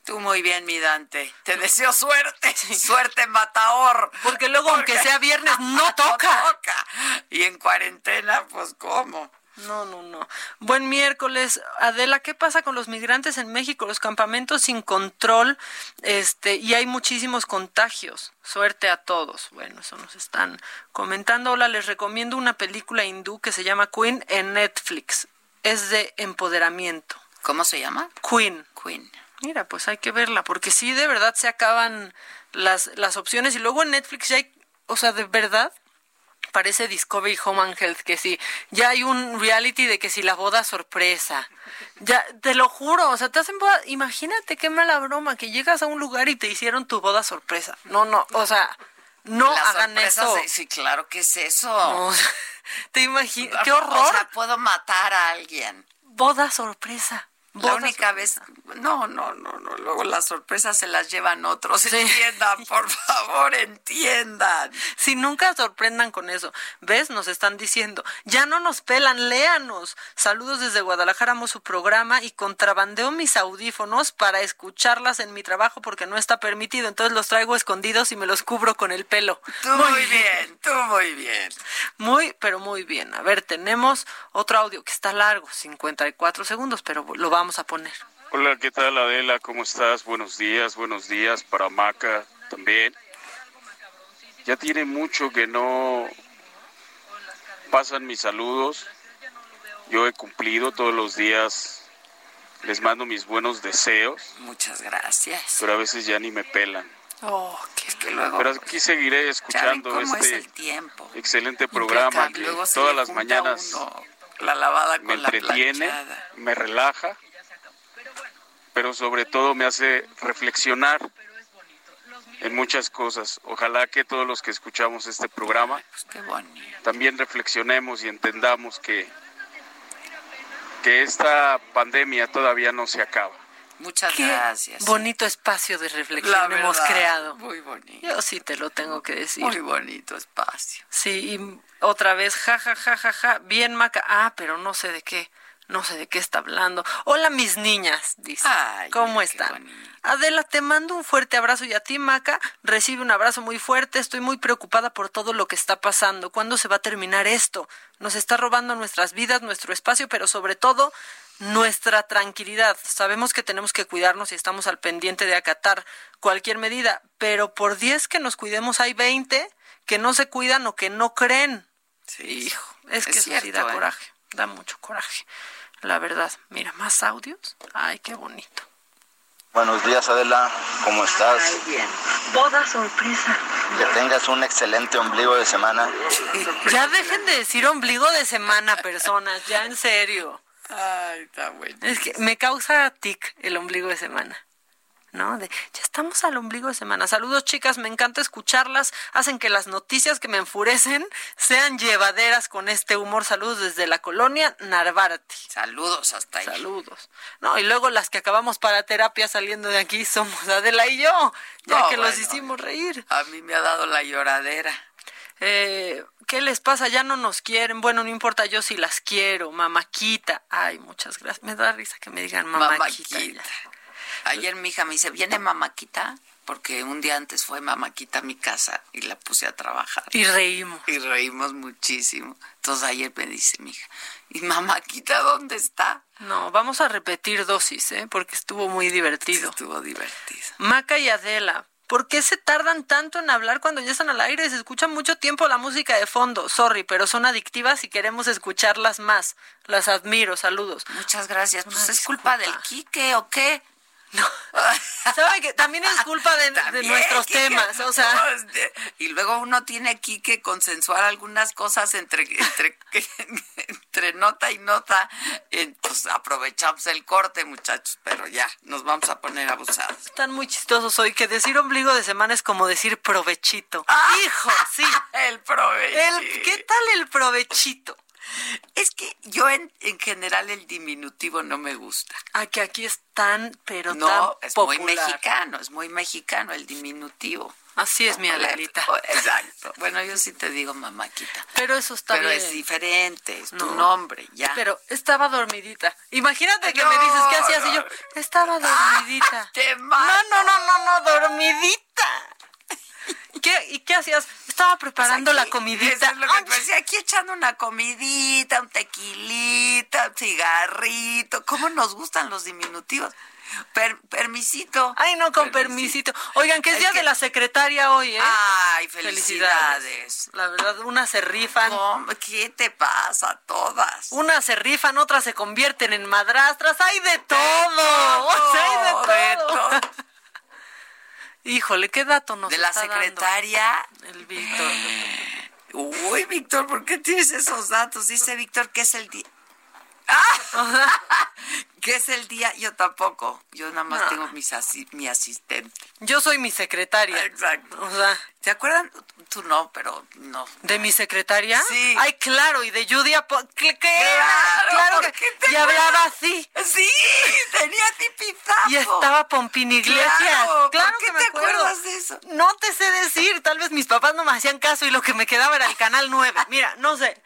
Tú muy bien, mi Dante. Te deseo suerte, suerte matador. Porque luego, aunque sea viernes, no toca. toca. Y en cuarentena, pues, ¿cómo? No, no, no. Buen miércoles. Adela, ¿qué pasa con los migrantes en México? Los campamentos sin control, este, y hay muchísimos contagios. Suerte a todos. Bueno, eso nos están comentando. Hola, les recomiendo una película hindú que se llama Queen en Netflix. Es de empoderamiento. ¿Cómo se llama? Queen. Queen. Mira, pues hay que verla, porque sí, de verdad se acaban las, las opciones. Y luego en Netflix ya hay, o sea, de verdad, parece Discovery Home and Health, que sí, ya hay un reality de que si la boda sorpresa. Ya, te lo juro, o sea, te hacen boda, imagínate qué mala broma, que llegas a un lugar y te hicieron tu boda sorpresa. No, no, o sea, no hagan eso. de- sí, claro que es eso. No, te imaginas, qué O horror. sea, puedo matar a alguien. boda sorpresa. La única vez, no, no, no, no, luego las sorpresas se las llevan otros. Entiendan, por favor, entiendan. Si nunca sorprendan con eso. ¿Ves? Nos están diciendo. Ya no nos pelan, léanos. Saludos desde Guadalajara, amo su programa y contrabandeo mis audífonos para escucharlas en mi trabajo porque no está permitido. Entonces los traigo escondidos y me los cubro con el pelo. Tú muy bien, tú muy bien. Muy, pero muy bien. A ver, tenemos otro audio que está largo, 54 segundos, pero lo vamos a poner. Hola, ¿qué tal Adela? ¿Cómo estás? Buenos días, buenos días para Maca también. Ya tiene mucho que no pasan mis saludos. Yo he cumplido todos los días, les mando mis buenos deseos, Muchas gracias. pero a veces ya ni me pelan. Oh, Es que luego, Pero aquí seguiré ¿saben escuchando cómo es este el tiempo? excelente programa Impecable. que todas las mañanas uno la lavada me con la entretiene, planchada. me relaja, pero sobre todo me hace reflexionar en muchas cosas. Ojalá que todos los que escuchamos este programa Pues también reflexionemos y entendamos que, que esta pandemia todavía no se acaba. Muchas Qué gracias. bonito espacio de reflexión hemos creado. Muy bonito. Yo sí te lo tengo que decir. Muy bonito espacio. Sí, y otra vez, ja, ja, ja, ja, ja, bien maca. Ah, pero no sé de qué, no sé de qué está hablando. Hola, mis niñas, dice. Ay, ¿Cómo están? Adela, te mando un fuerte abrazo y a ti, Maca, recibe un abrazo muy fuerte. Estoy muy preocupada por todo lo que está pasando. ¿Cuándo se va a terminar esto? Nos está robando nuestras vidas, nuestro espacio, pero sobre todo nuestra tranquilidad. Sabemos que tenemos que cuidarnos y estamos al pendiente de acatar cualquier medida, pero por 10 que nos cuidemos hay 20 que no se cuidan o que no creen. Hijo, es, que es eso sí cierto, da ¿eh? coraje, da mucho coraje. La verdad, mira, más audios. Ay, qué bonito. Buenos días, Adela. ¿Cómo estás? Ay, bien. Boda sorpresa. Que tengas un excelente ombligo de semana. Ya dejen de decir ombligo de semana, personas, ya en serio. Ay, está bueno. Es que me causa tic el ombligo de semana. ¿No? De, ya estamos al ombligo de semana. Saludos, chicas, me encanta escucharlas. Hacen que las noticias que me enfurecen sean llevaderas con este humor. Saludos desde la colonia Narvarte. Saludos hasta ahí. Saludos. No, y luego las que acabamos para terapia saliendo de aquí somos Adela y yo, ya No, que los hicimos reír. A mí me ha dado la lloradera. Eh, ¿Qué les pasa? Ya no nos quieren. Bueno, no importa, yo sí las quiero. Mamaquita. Ay, muchas gracias. Me da risa que me digan mamaquita. Mamaquita. Ayer mi hija me dice, ¿viene mamaquita? Porque un día antes fue mamaquita a mi casa y la puse a trabajar. Y reímos. Y reímos muchísimo. Entonces ayer me dice mi hija, ¿y mamaquita dónde está? No, vamos a repetir dosis, ¿eh? Porque estuvo muy divertido. Estuvo divertido. Maca y Adela, ¿por qué se tardan tanto en hablar cuando ya están al aire? Se escucha mucho tiempo la música de fondo. Sorry, pero son adictivas y queremos escucharlas más. Las admiro, saludos. Muchas gracias. Pues es culpa del Quique o qué? ¿Sabe que también es culpa de, nuestros Quique, temas? O sea, no, este, y luego uno tiene aquí que consensuar algunas cosas entre entre, entre nota y nota. Eh, Pues aprovechamos el corte, muchachos, pero ya nos vamos a poner abusados. están muy chistosos hoy. Que decir ombligo de semana es como decir provechito. Hijo, sí. El provechito. El- ¿Qué tal el provechito? Es que yo en, en general el diminutivo no me gusta. Ah, que aquí es tan, pero No, tan es popular. muy mexicano, es muy mexicano el diminutivo. Así es mi Adelita. Exacto. Bueno, yo sí te digo mamáquita. Pero eso está Pero bien. es diferente, es tu No. nombre, ya. Pero estaba dormidita. Imagínate que No, me dices qué hacías y yo estaba dormidita. Te no, no, no, no, no, dormidita. ¿Qué, ¿Y qué hacías? Estaba preparando la comidita. Es lo que decía, aquí echando una comidita, un tequilita, un cigarrito. ¿Cómo nos gustan los diminutivos? Per- permisito. Ay, no, con permisito. Oigan, que es, Es día que- de la secretaria hoy, ¿eh? Ay, felicidades. La verdad, unas se rifan. Hombre, ¿Qué te pasa? Todas. Unas se rifan, otras se convierten en madrastras. ¡Hay de todo! O sea, hay de de todo. Híjole, ¿qué dato nos De la está dando secretaria. El Víctor. Uy, Víctor, ¿por qué tienes esos datos? Dice Víctor que es el día. ¿Qué es el día? Yo tampoco. Yo nada más No. tengo mis asi- mi asistente. Yo soy mi secretaria. Exacto. O sea, ¿Se acuerdan? Tú no, pero no. ¿de mi secretaria? Sí. Ay, claro, y de. Po- ¿Qué? Claro, Claro ¿por que. te Y hablaba así. Sí, tenía tipizazo. Y estaba Pompín Iglesias. Claro, Claro, ¿por qué que me te acuerdo. acuerdas de eso? No te sé decir. Tal vez mis papás no me hacían caso y lo que me quedaba era el canal 9. Mira, no sé.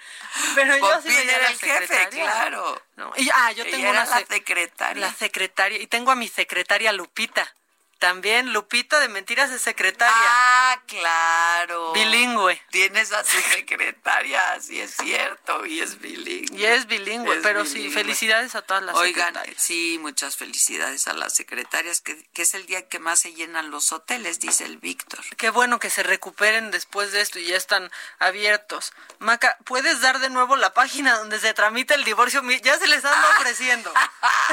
Pero yo sí veía era el jefe, claro. No, y, ah, yo Ella tengo era una la sec- secretaria. La secretaria. Y tengo a mi secretaria Lupita. También Lupita de Mentiras de Secretaria. Ah, claro. Bilingüe. Tienes a tu secretaria, sí es cierto, y es bilingüe. Y es bilingüe, Es pero sí, felicidades a todas las Oigan, secretarias. sí, muchas felicidades a las secretarias, que, que es el día que más se llenan los hoteles, dice el Víctor. Qué bueno que se recuperen después de esto y ya están abiertos. Maca, ¿puedes dar de nuevo la página donde se tramita el divorcio? Ya se les anda ofreciendo.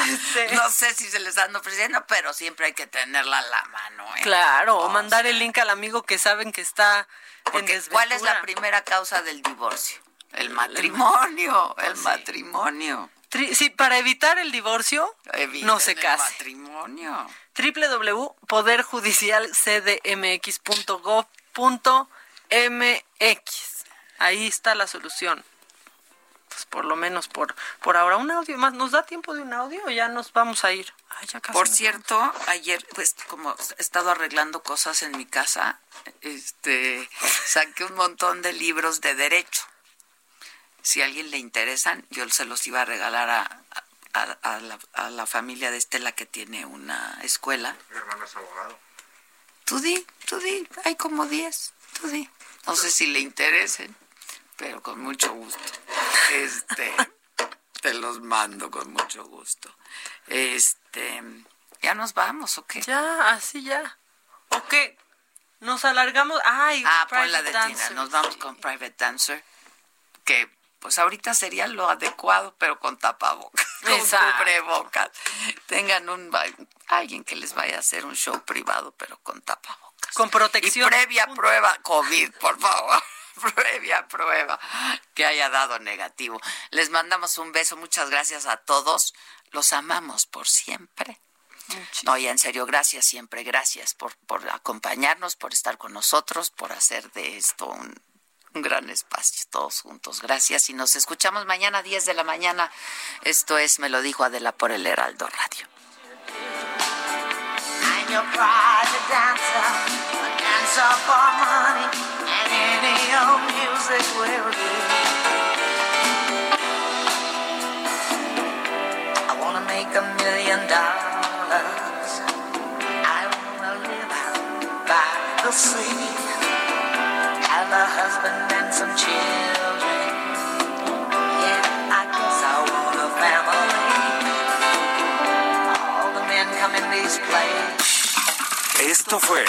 Este, No sé si se les anda ofreciendo, pero siempre hay que tenerla a la mano, ¿eh? Claro, o mandar sea, el link al amigo que saben que está en Porque, desventura. ¿cuál es la primera causa del divorcio? El matrimonio, el Sí. matrimonio. Tri- Sí, para evitar el divorcio, Eviten no se el case. matrimonio. www.poderjudicialcdmx.gov.mx. Ahí está la solución. Pues por lo menos por, por ahora. Un audio más. ¿Nos da tiempo de un audio o ya nos vamos a ir? Ay, ya casi Por cierto, ayer, pues, como he estado arreglando cosas en mi casa, este, saqué un montón de libros de derecho. Si a alguien le interesan, yo se los iba a regalar a, a- a la, a la familia de Estela que tiene una escuela. Mi hermano es abogado. Tú di, tú di, hay como 10, tú di. No sé si le interesen, pero con mucho gusto. Este, te los mando con mucho gusto. Este, ¿ya nos vamos o qué? Ya, así ya. ¿O qué? Nos alargamos. Ay, Ah, pon la de Dancer. Tina. Nos vamos con Private Dancer. Que pues ahorita sería lo adecuado, pero con tapabocas, con Exacto. cubrebocas. Tengan un alguien que les vaya a hacer un show privado, pero con tapabocas. Con protección. Y previa prueba COVID, por favor. Previa prueba que haya dado negativo. Les mandamos un beso. Muchas gracias a todos. Los amamos por siempre. No, ya en serio, gracias siempre, gracias por, por acompañarnos, por estar con nosotros, por hacer de esto un, un gran espacio, todos juntos. Gracias y nos escuchamos mañana a 10 de la mañana. Esto es Me lo dijo Adela por el Heraldo Radio. I'm your old music will do. I wanna make a million dollars. I wanna live out by the sea, have a husband and some children. Yeah, I guess I want a family. All the men come in these. Esto fue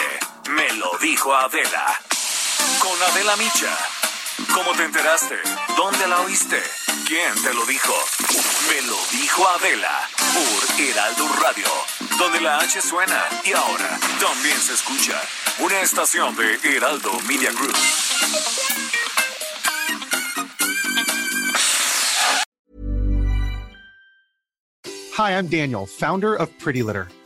Me lo dijo Adela. Con Adela Micha. ¿Cómo te enteraste? ¿Dónde la oíste? ¿Quién te lo dijo? Me lo dijo Adela por Heraldo Radio, donde la H suena y ahora también se escucha. Una estación de Heraldo Media Group. Hi, I'm Daniel, founder of Pretty Litter.